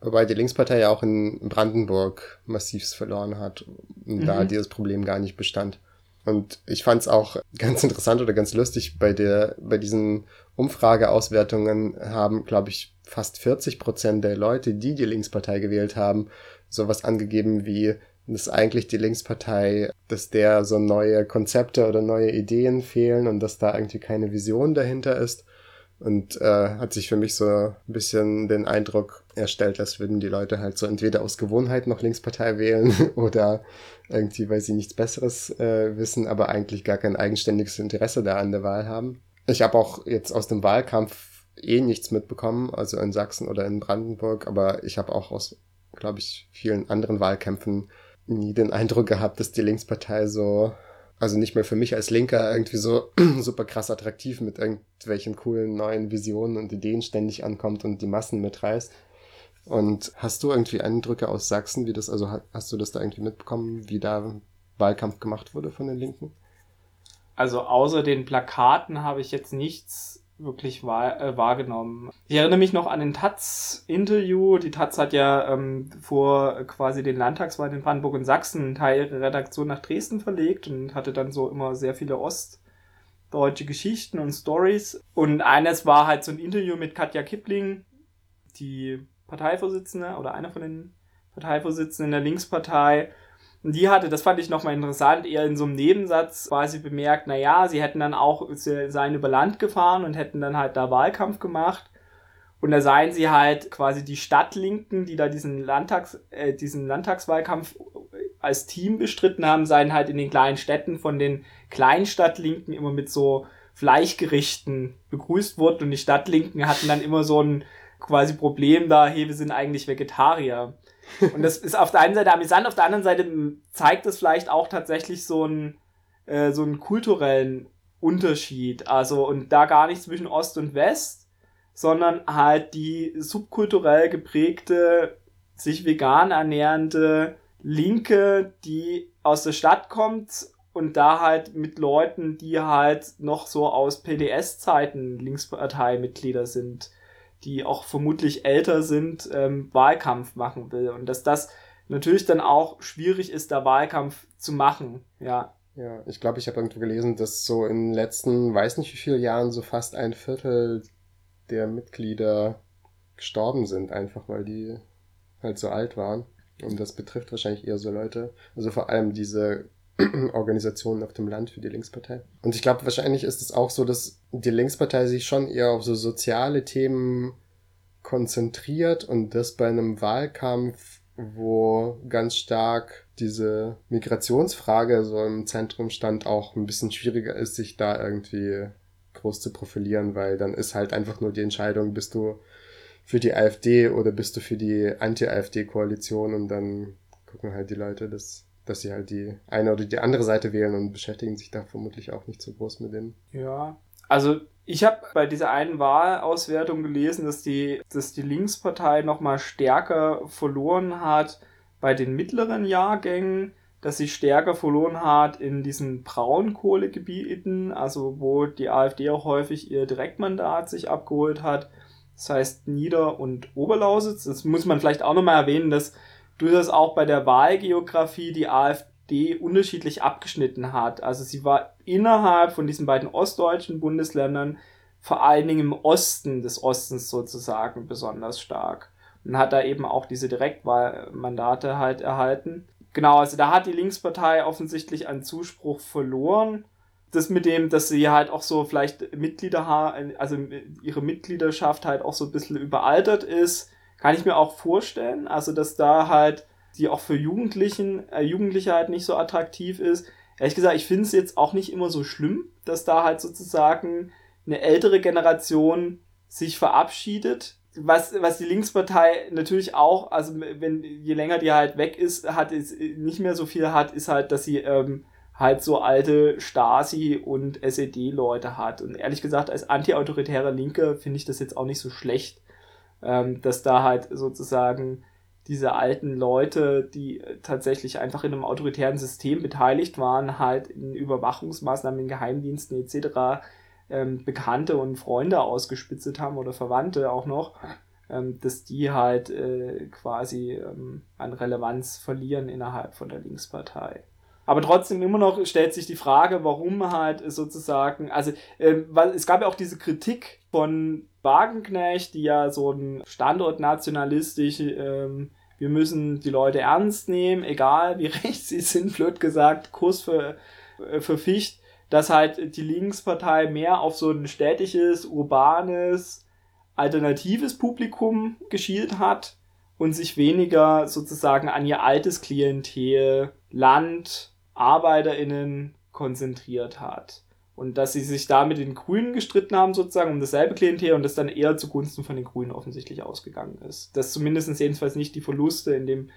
Speaker 2: Wobei die Linkspartei ja auch in Brandenburg massivst verloren hat und mhm. da dieses Problem gar nicht bestand. Und ich fand es auch ganz interessant oder ganz lustig, bei der, bei diesen Umfrageauswertungen haben, glaube ich, fast 40 Prozent der Leute, die die Linkspartei gewählt haben, sowas angegeben wie, dass eigentlich die Linkspartei, dass der so neue Konzepte oder neue Ideen fehlen und dass da irgendwie keine Vision dahinter ist. Und äh, hat sich für mich so ein bisschen den Eindruck erstellt, als würden die Leute halt so entweder aus Gewohnheit noch Linkspartei wählen oder irgendwie, weil sie nichts Besseres äh, wissen, aber eigentlich gar kein eigenständiges Interesse da an der Wahl haben. Ich habe auch jetzt aus dem Wahlkampf eh nichts mitbekommen, also in Sachsen oder in Brandenburg, aber ich habe auch aus, glaube ich, vielen anderen Wahlkämpfen nie den Eindruck gehabt, dass die Linkspartei so also nicht mehr für mich als Linker irgendwie so super krass attraktiv mit irgendwelchen coolen neuen Visionen und Ideen ständig ankommt und die Massen mitreißt. Und hast du irgendwie Eindrücke aus Sachsen, wie das, also hast du das da irgendwie mitbekommen, wie da Wahlkampf gemacht wurde von den Linken?
Speaker 1: Also außer den Plakaten habe ich jetzt nichts wirklich wahr, äh, wahrgenommen. Ich erinnere mich noch an den Taz-Interview. Die Taz hat ja ähm, vor quasi den Landtagswahlen in Brandenburg und Sachsen einen Teil ihrer Redaktion nach Dresden verlegt und hatte dann so immer sehr viele ostdeutsche Geschichten und Stories. Und eines war halt so ein Interview mit Katja Kipling, die Parteivorsitzende oder einer von den Parteivorsitzenden der Linkspartei, und die hatte, das fand ich nochmal interessant, eher in so einem Nebensatz quasi bemerkt, naja, sie hätten dann auch, sie seien über Land gefahren und hätten dann halt da Wahlkampf gemacht. Und da seien sie halt quasi die Stadtlinken, die da diesen Landtags, äh, diesen Landtagswahlkampf als Team bestritten haben, seien halt in den kleinen Städten von den Kleinstadtlinken immer mit so Fleischgerichten begrüßt worden und die Stadtlinken hatten dann immer so ein quasi Problem da, hey, wir sind eigentlich Vegetarier. Und das ist auf der einen Seite amüsant, auf der anderen Seite zeigt es vielleicht auch tatsächlich so einen, äh, so einen kulturellen Unterschied. Also, und da gar nicht zwischen Ost und West, sondern halt die subkulturell geprägte, sich vegan ernährende Linke, die aus der Stadt kommt und da halt mit Leuten, die halt noch so aus PDS-Zeiten Linksparteimitglieder sind die auch vermutlich älter sind, ähm, Wahlkampf machen will. Und dass das natürlich dann auch schwierig ist, da Wahlkampf zu machen, ja.
Speaker 2: Ja, ich glaube, ich habe irgendwo gelesen, dass so in den letzten, weiß nicht wie viele Jahren, so fast ein Viertel der Mitglieder gestorben sind, einfach weil die halt so alt waren. Und das betrifft wahrscheinlich eher so Leute, also vor allem diese Organisationen auf dem Land für die Linkspartei. Und ich glaube, wahrscheinlich ist es auch so, dass die Linkspartei sich schon eher auf so soziale Themen konzentriert und das bei einem Wahlkampf, wo ganz stark diese Migrationsfrage so im Zentrum stand, auch ein bisschen schwieriger ist, sich da irgendwie groß zu profilieren, weil dann ist halt einfach nur die Entscheidung, bist du für die AfD oder bist du für die Anti-AfD-Koalition und dann gucken halt die Leute, dass dass sie halt die eine oder die andere Seite wählen und beschäftigen sich da vermutlich auch nicht so groß mit denen.
Speaker 1: Ja, also ich habe bei dieser einen Wahlauswertung gelesen, dass die, dass die Linkspartei nochmal stärker verloren hat bei den mittleren Jahrgängen, dass sie stärker verloren hat in diesen Braunkohlegebieten, also wo die AfD auch häufig ihr Direktmandat sich abgeholt hat. Das heißt Nieder- und Oberlausitz. Das muss man vielleicht auch nochmal erwähnen, dass durchaus auch bei der Wahlgeografie die AfD unterschiedlich abgeschnitten hat. Also sie war innerhalb von diesen beiden ostdeutschen Bundesländern vor allen Dingen im Osten des Ostens sozusagen besonders stark und hat da eben auch diese Direktwahlmandate halt erhalten. Genau, also da hat die Linkspartei offensichtlich einen Zuspruch verloren. Das mit dem, dass sie halt auch so vielleicht Mitglieder haben, also ihre Mitgliedschaft halt auch so ein bisschen überaltert ist, kann ich mir auch vorstellen. Also, dass da halt die auch für Jugendlichen, äh, Jugendliche halt nicht so attraktiv ist. Ehrlich gesagt, ich finde es jetzt auch nicht immer so schlimm, dass da halt sozusagen eine ältere Generation sich verabschiedet. Was, was die Linkspartei natürlich auch, also wenn je länger die halt weg ist, hat es nicht mehr so viel hat, ist halt, dass sie ähm, halt so alte Stasi und SED-Leute hat. Und ehrlich gesagt, als antiautoritärer Linke finde ich das jetzt auch nicht so schlecht ähm, dass da halt sozusagen diese alten Leute, die tatsächlich einfach in einem autoritären System beteiligt waren, halt in Überwachungsmaßnahmen in Geheimdiensten etc. Ähm, Bekannte und Freunde ausgespitzt haben oder Verwandte auch noch. ähm, dass die halt äh, quasi ähm, an Relevanz verlieren innerhalb von der Linkspartei. Aber trotzdem immer noch stellt sich die Frage, warum halt sozusagen, also ähm, weil es gab ja auch diese Kritik von Wagenknecht, die ja so ein standortnationalistisch, ähm, wir müssen die Leute ernst nehmen, egal wie rechts sie sind, blöd gesagt, Kurs für, äh, für Ficht, dass halt die Linkspartei mehr auf so ein städtisches, urbanes, alternatives Publikum geschielt hat und sich weniger sozusagen an ihr altes Klientel, Land, ArbeiterInnen konzentriert hat. Und dass sie sich da mit den Grünen gestritten haben, sozusagen, um dasselbe Klientel und das dann eher zugunsten von den Grünen offensichtlich ausgegangen ist. Dass zumindest jedenfalls nicht die Verluste in dem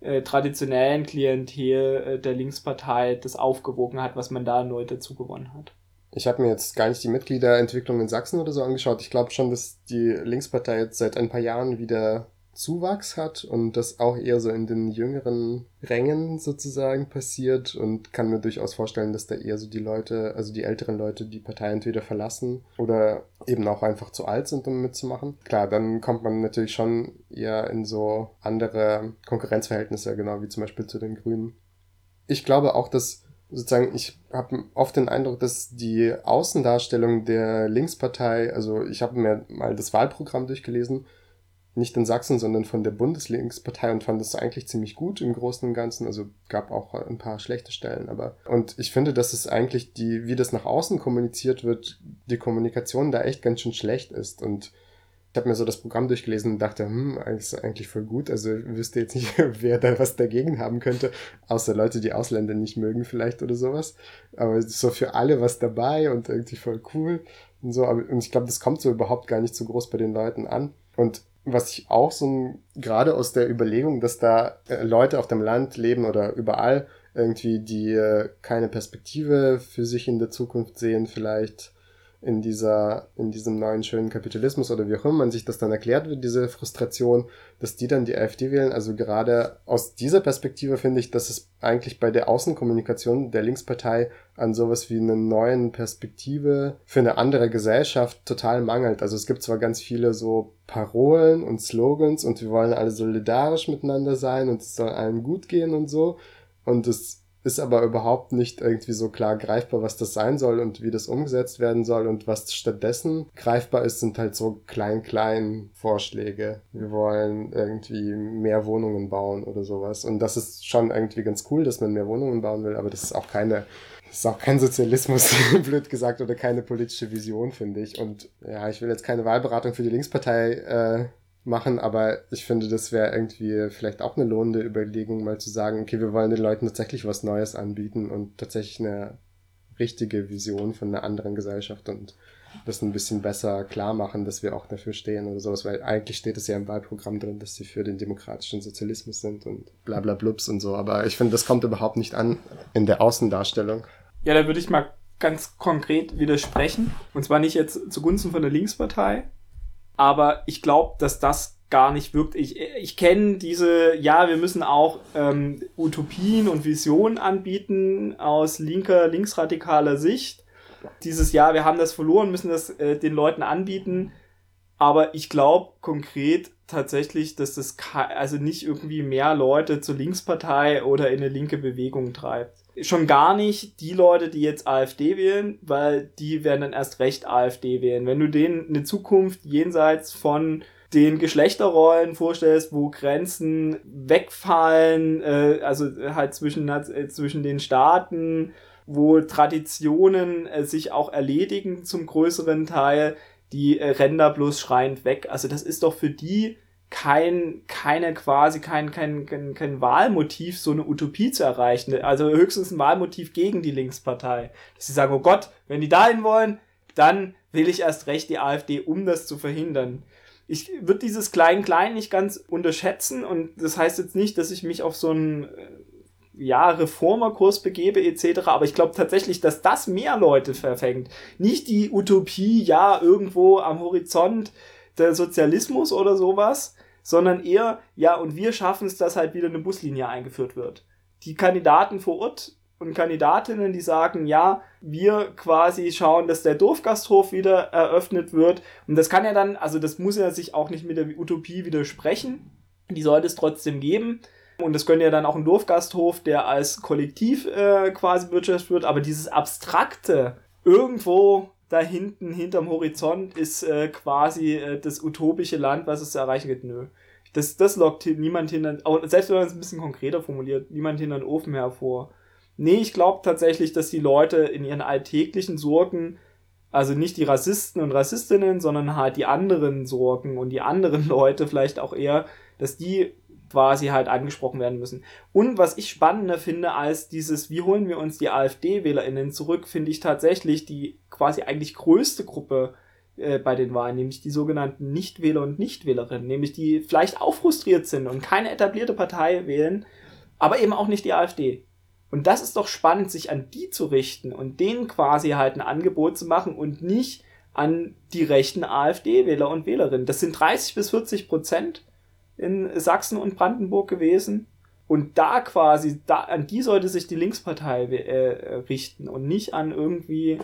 Speaker 1: äh, traditionellen Klientel äh, der Linkspartei das aufgewogen hat, was man da neu dazu gewonnen hat.
Speaker 2: Ich habe mir jetzt gar nicht die Mitgliederentwicklung in Sachsen oder so angeschaut. Ich glaube schon, dass die Linkspartei jetzt seit ein paar Jahren wieder Zuwachs hat und das auch eher so in den jüngeren Rängen sozusagen passiert und kann mir durchaus vorstellen, dass da eher so die Leute, also die älteren Leute die Partei entweder verlassen oder eben auch einfach zu alt sind, um mitzumachen. Klar, dann kommt man natürlich schon eher in so andere Konkurrenzverhältnisse, genau wie zum Beispiel zu den Grünen. Ich glaube auch, dass sozusagen, ich habe oft den Eindruck, dass die Außendarstellung der Linkspartei, also ich habe mir mal das Wahlprogramm durchgelesen, nicht in Sachsen, sondern von der Bundeslinkspartei und fand das eigentlich ziemlich gut im Großen und Ganzen. Also gab auch ein paar schlechte Stellen, aber und ich finde, dass es eigentlich die, wie das nach außen kommuniziert wird, die Kommunikation da echt ganz schön schlecht ist und ich habe mir so das Programm durchgelesen und dachte, hm, ist eigentlich voll gut. Also wüsste jetzt nicht, wer da was dagegen haben könnte, außer Leute, die Ausländer nicht mögen vielleicht oder sowas. Aber es so für alle was dabei und irgendwie voll cool und so. Und ich glaube, das kommt so überhaupt gar nicht so groß bei den Leuten an. Und was ich auch so gerade aus der Überlegung, dass da äh, Leute auf dem Land leben oder überall irgendwie, die äh, keine Perspektive für sich in der Zukunft sehen, vielleicht in dieser, in diesem neuen schönen Kapitalismus oder wie auch immer man sich das dann erklärt wird, diese Frustration, dass die dann die AfD wählen. Also gerade aus dieser Perspektive finde ich, dass es eigentlich bei der Außenkommunikation der Linkspartei an sowas wie einer neuen Perspektive für eine andere Gesellschaft total mangelt. Also es gibt zwar ganz viele so Parolen und Slogans und wir wollen alle solidarisch miteinander sein und es soll allen gut gehen und so. Und es ist aber überhaupt nicht irgendwie so klar greifbar, was das sein soll und wie das umgesetzt werden soll. Und was stattdessen greifbar ist, sind halt so klein-klein Vorschläge. Wir wollen irgendwie mehr Wohnungen bauen oder sowas. Und das ist schon irgendwie ganz cool, dass man mehr Wohnungen bauen will, aber das ist auch keine ist auch kein Sozialismus, blöd gesagt, oder keine politische Vision, finde ich. Und ja, ich will jetzt keine Wahlberatung für die Linkspartei äh, machen, aber ich finde, das wäre irgendwie vielleicht auch eine lohnende Überlegung, mal zu sagen, okay, wir wollen den Leuten tatsächlich was Neues anbieten und tatsächlich eine richtige Vision von einer anderen Gesellschaft und das ein bisschen besser klar machen, dass wir auch dafür stehen oder sowas, weil eigentlich steht es ja im Wahlprogramm drin, dass sie für den demokratischen Sozialismus sind und bla bla blubs und so, aber ich finde, das kommt überhaupt nicht an in der Außendarstellung.
Speaker 1: Ja, da würde ich mal ganz konkret widersprechen und zwar nicht jetzt zugunsten von der Linkspartei, aber ich glaube, dass das gar nicht wirkt. Ich, ich kenne diese, ja, wir müssen auch ähm, Utopien und Visionen anbieten aus linker, linksradikaler Sicht. Dieses Jahr, wir haben das verloren, müssen das äh, den Leuten anbieten. Aber ich glaube konkret tatsächlich, dass das also nicht irgendwie mehr Leute zur Linkspartei oder in eine linke Bewegung treibt schon gar nicht die Leute, die jetzt AfD wählen, weil die werden dann erst recht AfD wählen. Wenn du denen eine Zukunft jenseits von den Geschlechterrollen vorstellst, wo Grenzen wegfallen, äh, also halt zwischen, äh, zwischen den Staaten, wo Traditionen äh, sich auch erledigen zum größeren Teil, die äh, da bloß schreiend weg. Also das ist doch für die kein, keine quasi, kein, kein, kein, kein Wahlmotiv, so eine Utopie zu erreichen. Also höchstens ein Wahlmotiv gegen die Linkspartei. Dass sie sagen, oh Gott, wenn die dahin wollen, dann will ich erst recht die AfD, um das zu verhindern. Ich würde dieses Klein-Klein nicht ganz unterschätzen und das heißt jetzt nicht, dass ich mich auf so einen äh, ja, Reformerkurs begebe etc. Aber ich glaube tatsächlich, dass das mehr Leute verfängt. Nicht die Utopie, ja, irgendwo am Horizont der Sozialismus oder sowas, sondern eher, ja, und wir schaffen es, dass halt wieder eine Buslinie eingeführt wird. Die Kandidaten vor Ort und Kandidatinnen, die sagen, ja, wir quasi schauen, dass der Dorfgasthof wieder eröffnet wird. Und das kann ja dann, also das muss ja sich auch nicht mit der Utopie widersprechen. Die sollte es trotzdem geben. Und das könnte ja dann auch ein Dorfgasthof, der als Kollektiv äh, quasi wirtschaftet wird. Aber dieses Abstrakte, irgendwo da hinten, hinterm Horizont, ist äh, quasi äh, das utopische Land, was es zu erreichen gibt. Nö. Das, das lockt niemand hinter, selbst wenn man es ein bisschen konkreter formuliert, niemand hinter den Ofen hervor. Nee, ich glaube tatsächlich, dass die Leute in ihren alltäglichen Sorgen, also nicht die Rassisten und Rassistinnen, sondern halt die anderen Sorgen und die anderen Leute vielleicht auch eher, dass die quasi halt angesprochen werden müssen. Und was ich spannender finde als dieses, wie holen wir uns die AfD-WählerInnen zurück, finde ich tatsächlich die quasi eigentlich größte Gruppe äh, bei den Wahlen, nämlich die sogenannten Nichtwähler und Nichtwählerinnen, nämlich die vielleicht auch frustriert sind und keine etablierte Partei wählen, aber eben auch nicht die AfD. Und das ist doch spannend, sich an die zu richten und denen quasi halt ein Angebot zu machen und nicht an die rechten AfD-Wähler und Wählerinnen. Das sind 30 bis 40 Prozent in Sachsen und Brandenburg gewesen. Und da quasi, da, an die sollte sich die Linkspartei äh, richten und nicht an irgendwie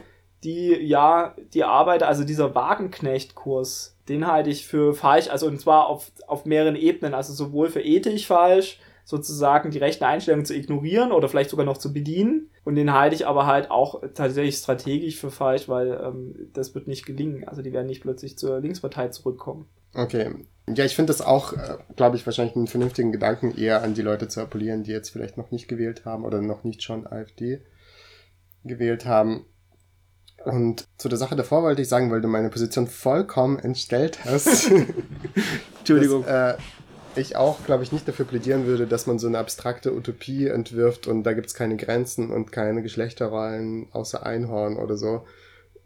Speaker 1: die, ja, die Arbeit, also dieser Wagenknecht-Kurs, den halte ich für falsch, also und zwar auf, auf mehreren Ebenen, also sowohl für ethisch falsch, sozusagen die rechten Einstellungen zu ignorieren oder vielleicht sogar noch zu bedienen. Und den halte ich aber halt auch tatsächlich strategisch für falsch, weil ähm, das wird nicht gelingen. Also die werden nicht plötzlich zur Linkspartei zurückkommen.
Speaker 2: Okay. Ja, ich finde das auch, äh, glaube ich, wahrscheinlich einen vernünftigen Gedanken, eher an die Leute zu appellieren, die jetzt vielleicht noch nicht gewählt haben oder noch nicht schon AfD gewählt haben. Und zu der Sache davor wollte ich sagen, weil du meine Position vollkommen entstellt hast.
Speaker 1: Entschuldigung.
Speaker 2: Dass, äh, ich auch, glaube ich, nicht dafür plädieren würde, dass man so eine abstrakte Utopie entwirft und da gibt es keine Grenzen und keine Geschlechterrollen außer Einhorn oder so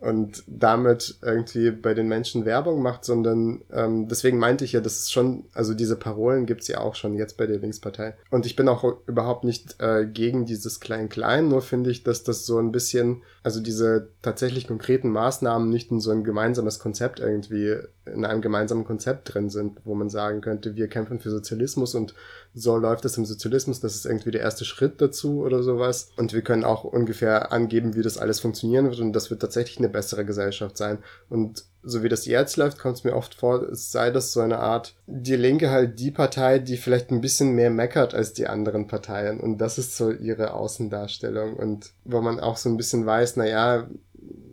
Speaker 2: und damit irgendwie bei den Menschen Werbung macht, sondern ähm, deswegen meinte ich ja, das ist schon, also diese Parolen gibt's ja auch schon jetzt bei der Linkspartei. Und ich bin auch überhaupt nicht äh, gegen dieses Klein-Klein, nur finde ich, dass das so ein bisschen, also diese tatsächlich konkreten Maßnahmen nicht in so ein gemeinsames Konzept irgendwie, in einem gemeinsamen Konzept drin sind, wo man sagen könnte, wir kämpfen für Sozialismus und so läuft es im Sozialismus, das ist irgendwie der erste Schritt dazu oder sowas. Und wir können auch ungefähr angeben, wie das alles funktionieren wird und das wird tatsächlich eine bessere Gesellschaft sein. Und so wie das jetzt läuft, kommt es mir oft vor, es sei das so eine Art, die Linke halt die Partei, die vielleicht ein bisschen mehr meckert als die anderen Parteien. Und das ist so ihre Außendarstellung. Und wo man auch so ein bisschen weiß, na ja,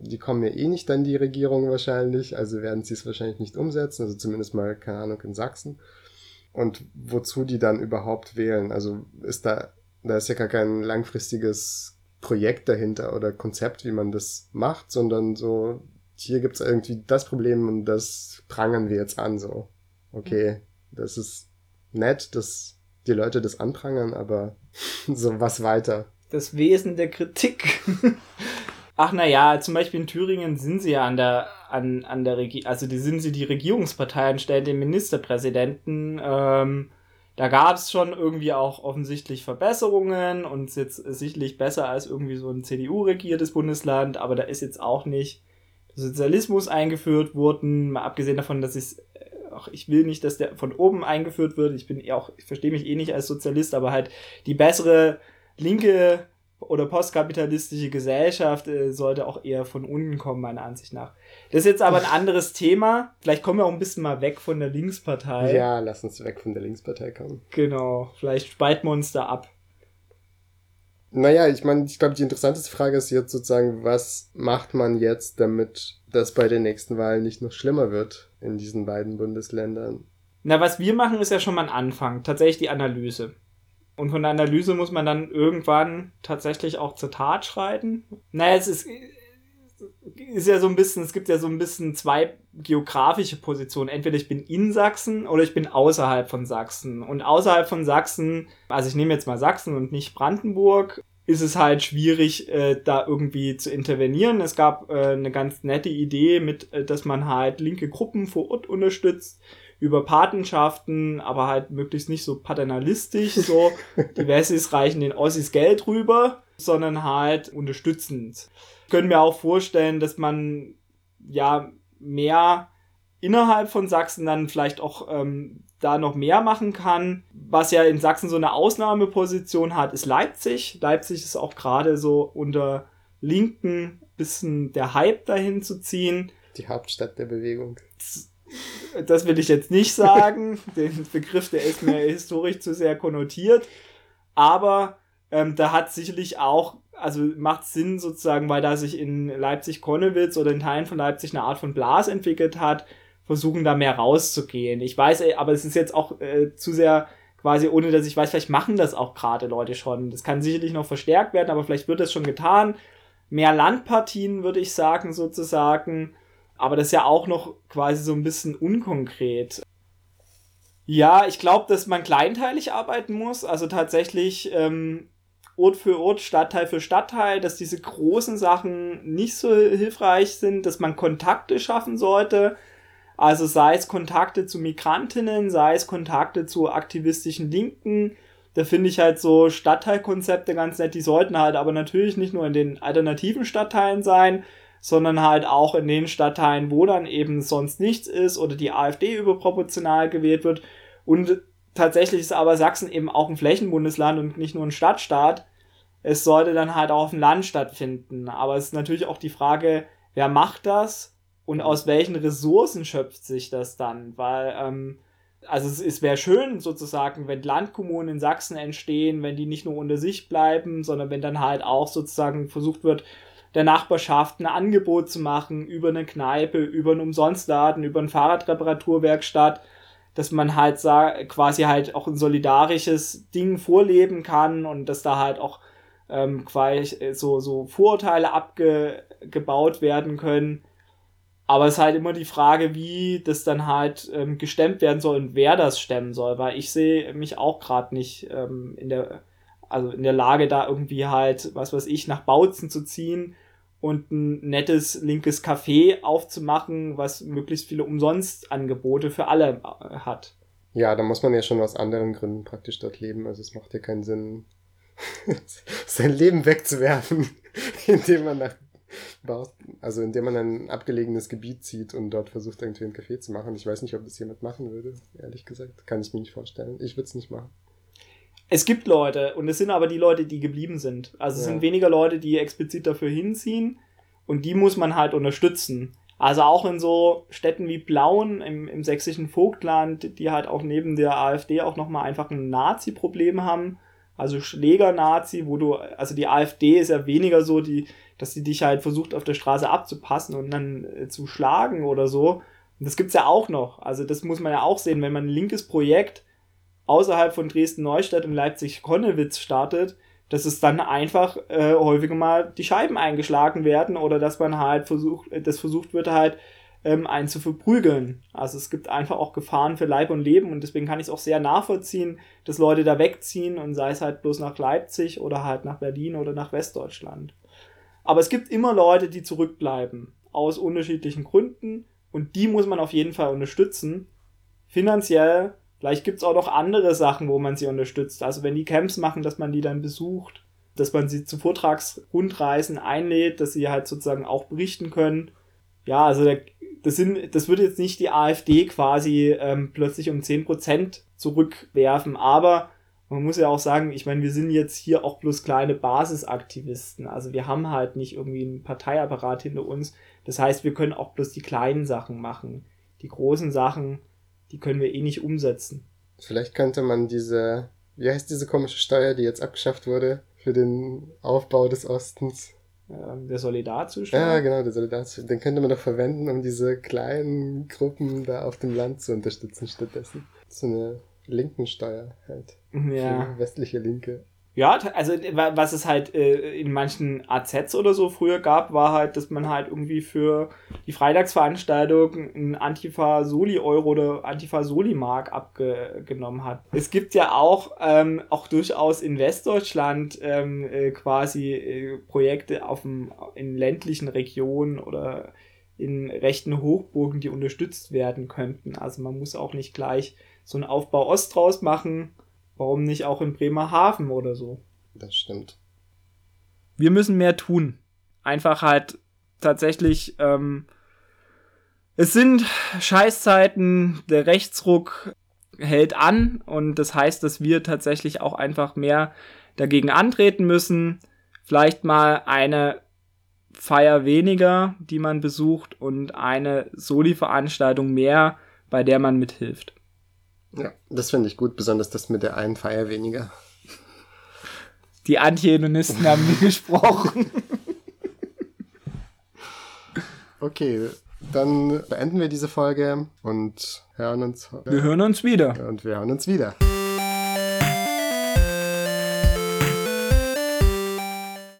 Speaker 2: die kommen ja eh nicht an die Regierung wahrscheinlich, also werden sie es wahrscheinlich nicht umsetzen, also zumindest mal, keine Ahnung, in Sachsen und wozu die dann überhaupt wählen. Also ist da, da ist ja gar kein langfristiges Projekt dahinter oder Konzept, wie man das macht, sondern so, hier gibt's irgendwie das Problem und das prangern wir jetzt an, so. Okay, das ist nett, dass die Leute das anprangern, aber so was weiter.
Speaker 1: Das Wesen der Kritik. Ach naja, zum Beispiel in Thüringen sind sie ja an der, an, an der Regierung, also die sind sie die Regierungspartei und den Ministerpräsidenten. Ähm, da gab es schon irgendwie auch offensichtlich Verbesserungen und ist jetzt sicherlich besser als irgendwie so ein CDU-regiertes Bundesland, aber da ist jetzt auch nicht Sozialismus eingeführt worden, mal abgesehen davon, dass ich ach, ich will nicht, dass der von oben eingeführt wird. Ich bin auch, ich verstehe mich eh nicht als Sozialist, aber halt die bessere linke oder postkapitalistische Gesellschaft äh, sollte auch eher von unten kommen, meiner Ansicht nach. Das ist jetzt aber ein anderes Thema. Vielleicht kommen wir auch ein bisschen mal weg von der Linkspartei.
Speaker 2: Ja, lass uns weg von der Linkspartei kommen.
Speaker 1: Genau, vielleicht spalten wir uns da ab.
Speaker 2: Naja, ich meine, ich glaube, die interessanteste Frage ist jetzt sozusagen, was macht man jetzt, damit das bei den nächsten Wahlen nicht noch schlimmer wird in diesen beiden Bundesländern?
Speaker 1: Na, was wir machen, ist ja schon mal ein Anfang. Tatsächlich die Analyse. Und von der Analyse muss man dann irgendwann tatsächlich auch zur Tat schreiten. Naja, es ist, ist ja so ein bisschen, es gibt ja so ein bisschen zwei geografische Positionen. Entweder ich bin in Sachsen oder ich bin außerhalb von Sachsen. Und außerhalb von Sachsen, also ich nehme jetzt mal Sachsen und nicht Brandenburg, ist es halt schwierig, äh, da irgendwie zu intervenieren. Es gab äh, eine ganz nette Idee mit, äh, dass man halt linke Gruppen vor Ort unterstützt über Patenschaften, aber halt möglichst nicht so paternalistisch, so die Wessis reichen den Ossis Geld rüber, sondern halt unterstützend. Ich könnte mir auch vorstellen, dass man ja mehr innerhalb von Sachsen dann vielleicht auch ähm, da noch mehr machen kann, was ja in Sachsen so eine Ausnahmeposition hat, ist Leipzig. Leipzig ist auch gerade so unter Linken bisschen der Hype dahin zu ziehen.
Speaker 2: Die Hauptstadt der Bewegung.
Speaker 1: Das will ich jetzt nicht sagen. Den Begriff, der ist mir historisch zu sehr konnotiert. Aber ähm, da hat sicherlich auch, also macht Sinn sozusagen, weil da sich in Leipzig-Konnewitz oder in Teilen von Leipzig eine Art von Blas entwickelt hat, versuchen da mehr rauszugehen. Ich weiß, aber es ist jetzt auch äh, zu sehr quasi, ohne dass ich weiß, vielleicht machen das auch gerade Leute schon. Das kann sicherlich noch verstärkt werden, aber vielleicht wird das schon getan. Mehr Landpartien, würde ich sagen, sozusagen. Aber das ist ja auch noch quasi so ein bisschen unkonkret. Ja, ich glaube, dass man kleinteilig arbeiten muss. Also tatsächlich ähm, Ort für Ort, Stadtteil für Stadtteil, dass diese großen Sachen nicht so hilfreich sind, dass man Kontakte schaffen sollte. Also sei es Kontakte zu Migrantinnen, sei es Kontakte zu aktivistischen Linken. Da finde ich halt so Stadtteilkonzepte ganz nett. Die sollten halt aber natürlich nicht nur in den alternativen Stadtteilen sein, sondern halt auch in den Stadtteilen, wo dann eben sonst nichts ist oder die AfD überproportional gewählt wird. Und tatsächlich ist aber Sachsen eben auch ein Flächenbundesland und nicht nur ein Stadtstaat. Es sollte dann halt auch auf dem Land stattfinden. Aber es ist natürlich auch die Frage, wer macht das und aus welchen Ressourcen schöpft sich das dann? Weil, ähm, also es, es wäre schön sozusagen, wenn Landkommunen in Sachsen entstehen, wenn die nicht nur unter sich bleiben, sondern wenn dann halt auch sozusagen versucht wird, der Nachbarschaft ein Angebot zu machen über eine Kneipe, über einen Umsonstladen, über eine Fahrradreparaturwerkstatt, dass man halt quasi halt auch ein solidarisches Ding vorleben kann und dass da halt auch ähm, quasi so, so Vorurteile abgebaut werden können. Aber es ist halt immer die Frage, wie das dann halt ähm, gestemmt werden soll und wer das stemmen soll, weil ich sehe mich auch gerade nicht ähm, in der, also in der Lage, da irgendwie halt, was weiß ich, nach Bautzen zu ziehen und ein nettes linkes Café aufzumachen, was möglichst viele Umsonstangebote für alle äh, hat.
Speaker 2: Ja, da muss man ja schon aus anderen Gründen praktisch dort leben. Also es macht ja keinen Sinn, sein Leben wegzuwerfen, indem man nach also indem man ein abgelegenes Gebiet zieht und dort versucht, irgendwie ein Café zu machen. Ich weiß nicht, ob das jemand machen würde, ehrlich gesagt. Kann ich mir nicht vorstellen. Ich würde es nicht machen.
Speaker 1: Es gibt Leute und es sind aber die Leute, die geblieben sind. Also es ja. sind weniger Leute, die explizit dafür hinziehen und die muss man halt unterstützen. Also auch in so Städten wie Blauen im, im sächsischen Vogtland, die halt auch neben der AfD auch nochmal einfach ein Nazi-Problem haben. Also Schläger-Nazi, wo du, also die AfD ist ja weniger so, die, dass sie dich halt versucht auf der Straße abzupassen und dann äh, zu schlagen oder so. Und das gibt's ja auch noch. Also das muss man ja auch sehen, wenn man ein linkes Projekt außerhalb von Dresden-Neustadt und Leipzig-Konnewitz startet, dass es dann einfach äh, häufiger mal die Scheiben eingeschlagen werden oder dass man halt versucht, das versucht wird halt ähm, einen zu verprügeln. Also es gibt einfach auch Gefahren für Leib und Leben und deswegen kann ich es auch sehr nachvollziehen, dass Leute da wegziehen und sei es halt bloß nach Leipzig oder halt nach Berlin oder nach Westdeutschland. Aber es gibt immer Leute, die zurückbleiben aus unterschiedlichen Gründen und die muss man auf jeden Fall unterstützen. Finanziell Vielleicht gibt es auch noch andere Sachen, wo man sie unterstützt. Also wenn die Camps machen, dass man die dann besucht, dass man sie zu Vortragsrundreisen einlädt, dass sie halt sozusagen auch berichten können. Ja, also der, das, sind, das würde jetzt nicht die AfD quasi ähm, plötzlich um 10% zurückwerfen, aber man muss ja auch sagen, ich meine, wir sind jetzt hier auch bloß kleine Basisaktivisten. Also wir haben halt nicht irgendwie einen Parteiapparat hinter uns. Das heißt, wir können auch bloß die kleinen Sachen machen. Die großen Sachen, die können wir eh nicht umsetzen.
Speaker 2: Vielleicht könnte man diese, wie heißt diese komische Steuer, die jetzt abgeschafft wurde für den Aufbau des Ostens?
Speaker 1: Ähm, der Solidarzustand.
Speaker 2: Ja, genau, der Solidarzustand. Den könnte man doch verwenden, um diese kleinen Gruppen da auf dem Land zu unterstützen stattdessen. So eine linken Steuer halt.
Speaker 1: Ja.
Speaker 2: Für westliche Linke.
Speaker 1: Ja, also was es halt äh, in manchen AZs oder so früher gab, war halt, dass man halt irgendwie für die Freitagsveranstaltung ein Antifa-Soli-Euro oder Antifa-Soli-Mark abgenommen hat. Es gibt ja auch, ähm, auch durchaus in Westdeutschland ähm, äh, quasi äh, Projekte auf dem, in ländlichen Regionen oder in rechten Hochburgen, die unterstützt werden könnten. Also man muss auch nicht gleich so einen Aufbau Ost draus machen, Warum nicht auch in Bremerhaven oder so?
Speaker 2: Das stimmt.
Speaker 1: Wir müssen mehr tun. Einfach halt tatsächlich, ähm, es sind Scheißzeiten, der Rechtsruck hält an und das heißt, dass wir tatsächlich auch einfach mehr dagegen antreten müssen. Vielleicht mal eine Feier weniger, die man besucht und eine Soli-Veranstaltung mehr, bei der man mithilft.
Speaker 2: Ja, das finde ich gut, besonders das mit der einen Feier weniger.
Speaker 1: Die Anti-Hedonisten haben nie gesprochen.
Speaker 2: Okay, dann beenden wir diese Folge und hören uns.
Speaker 1: Wir hören uns wieder.
Speaker 2: Und wir hören uns wieder.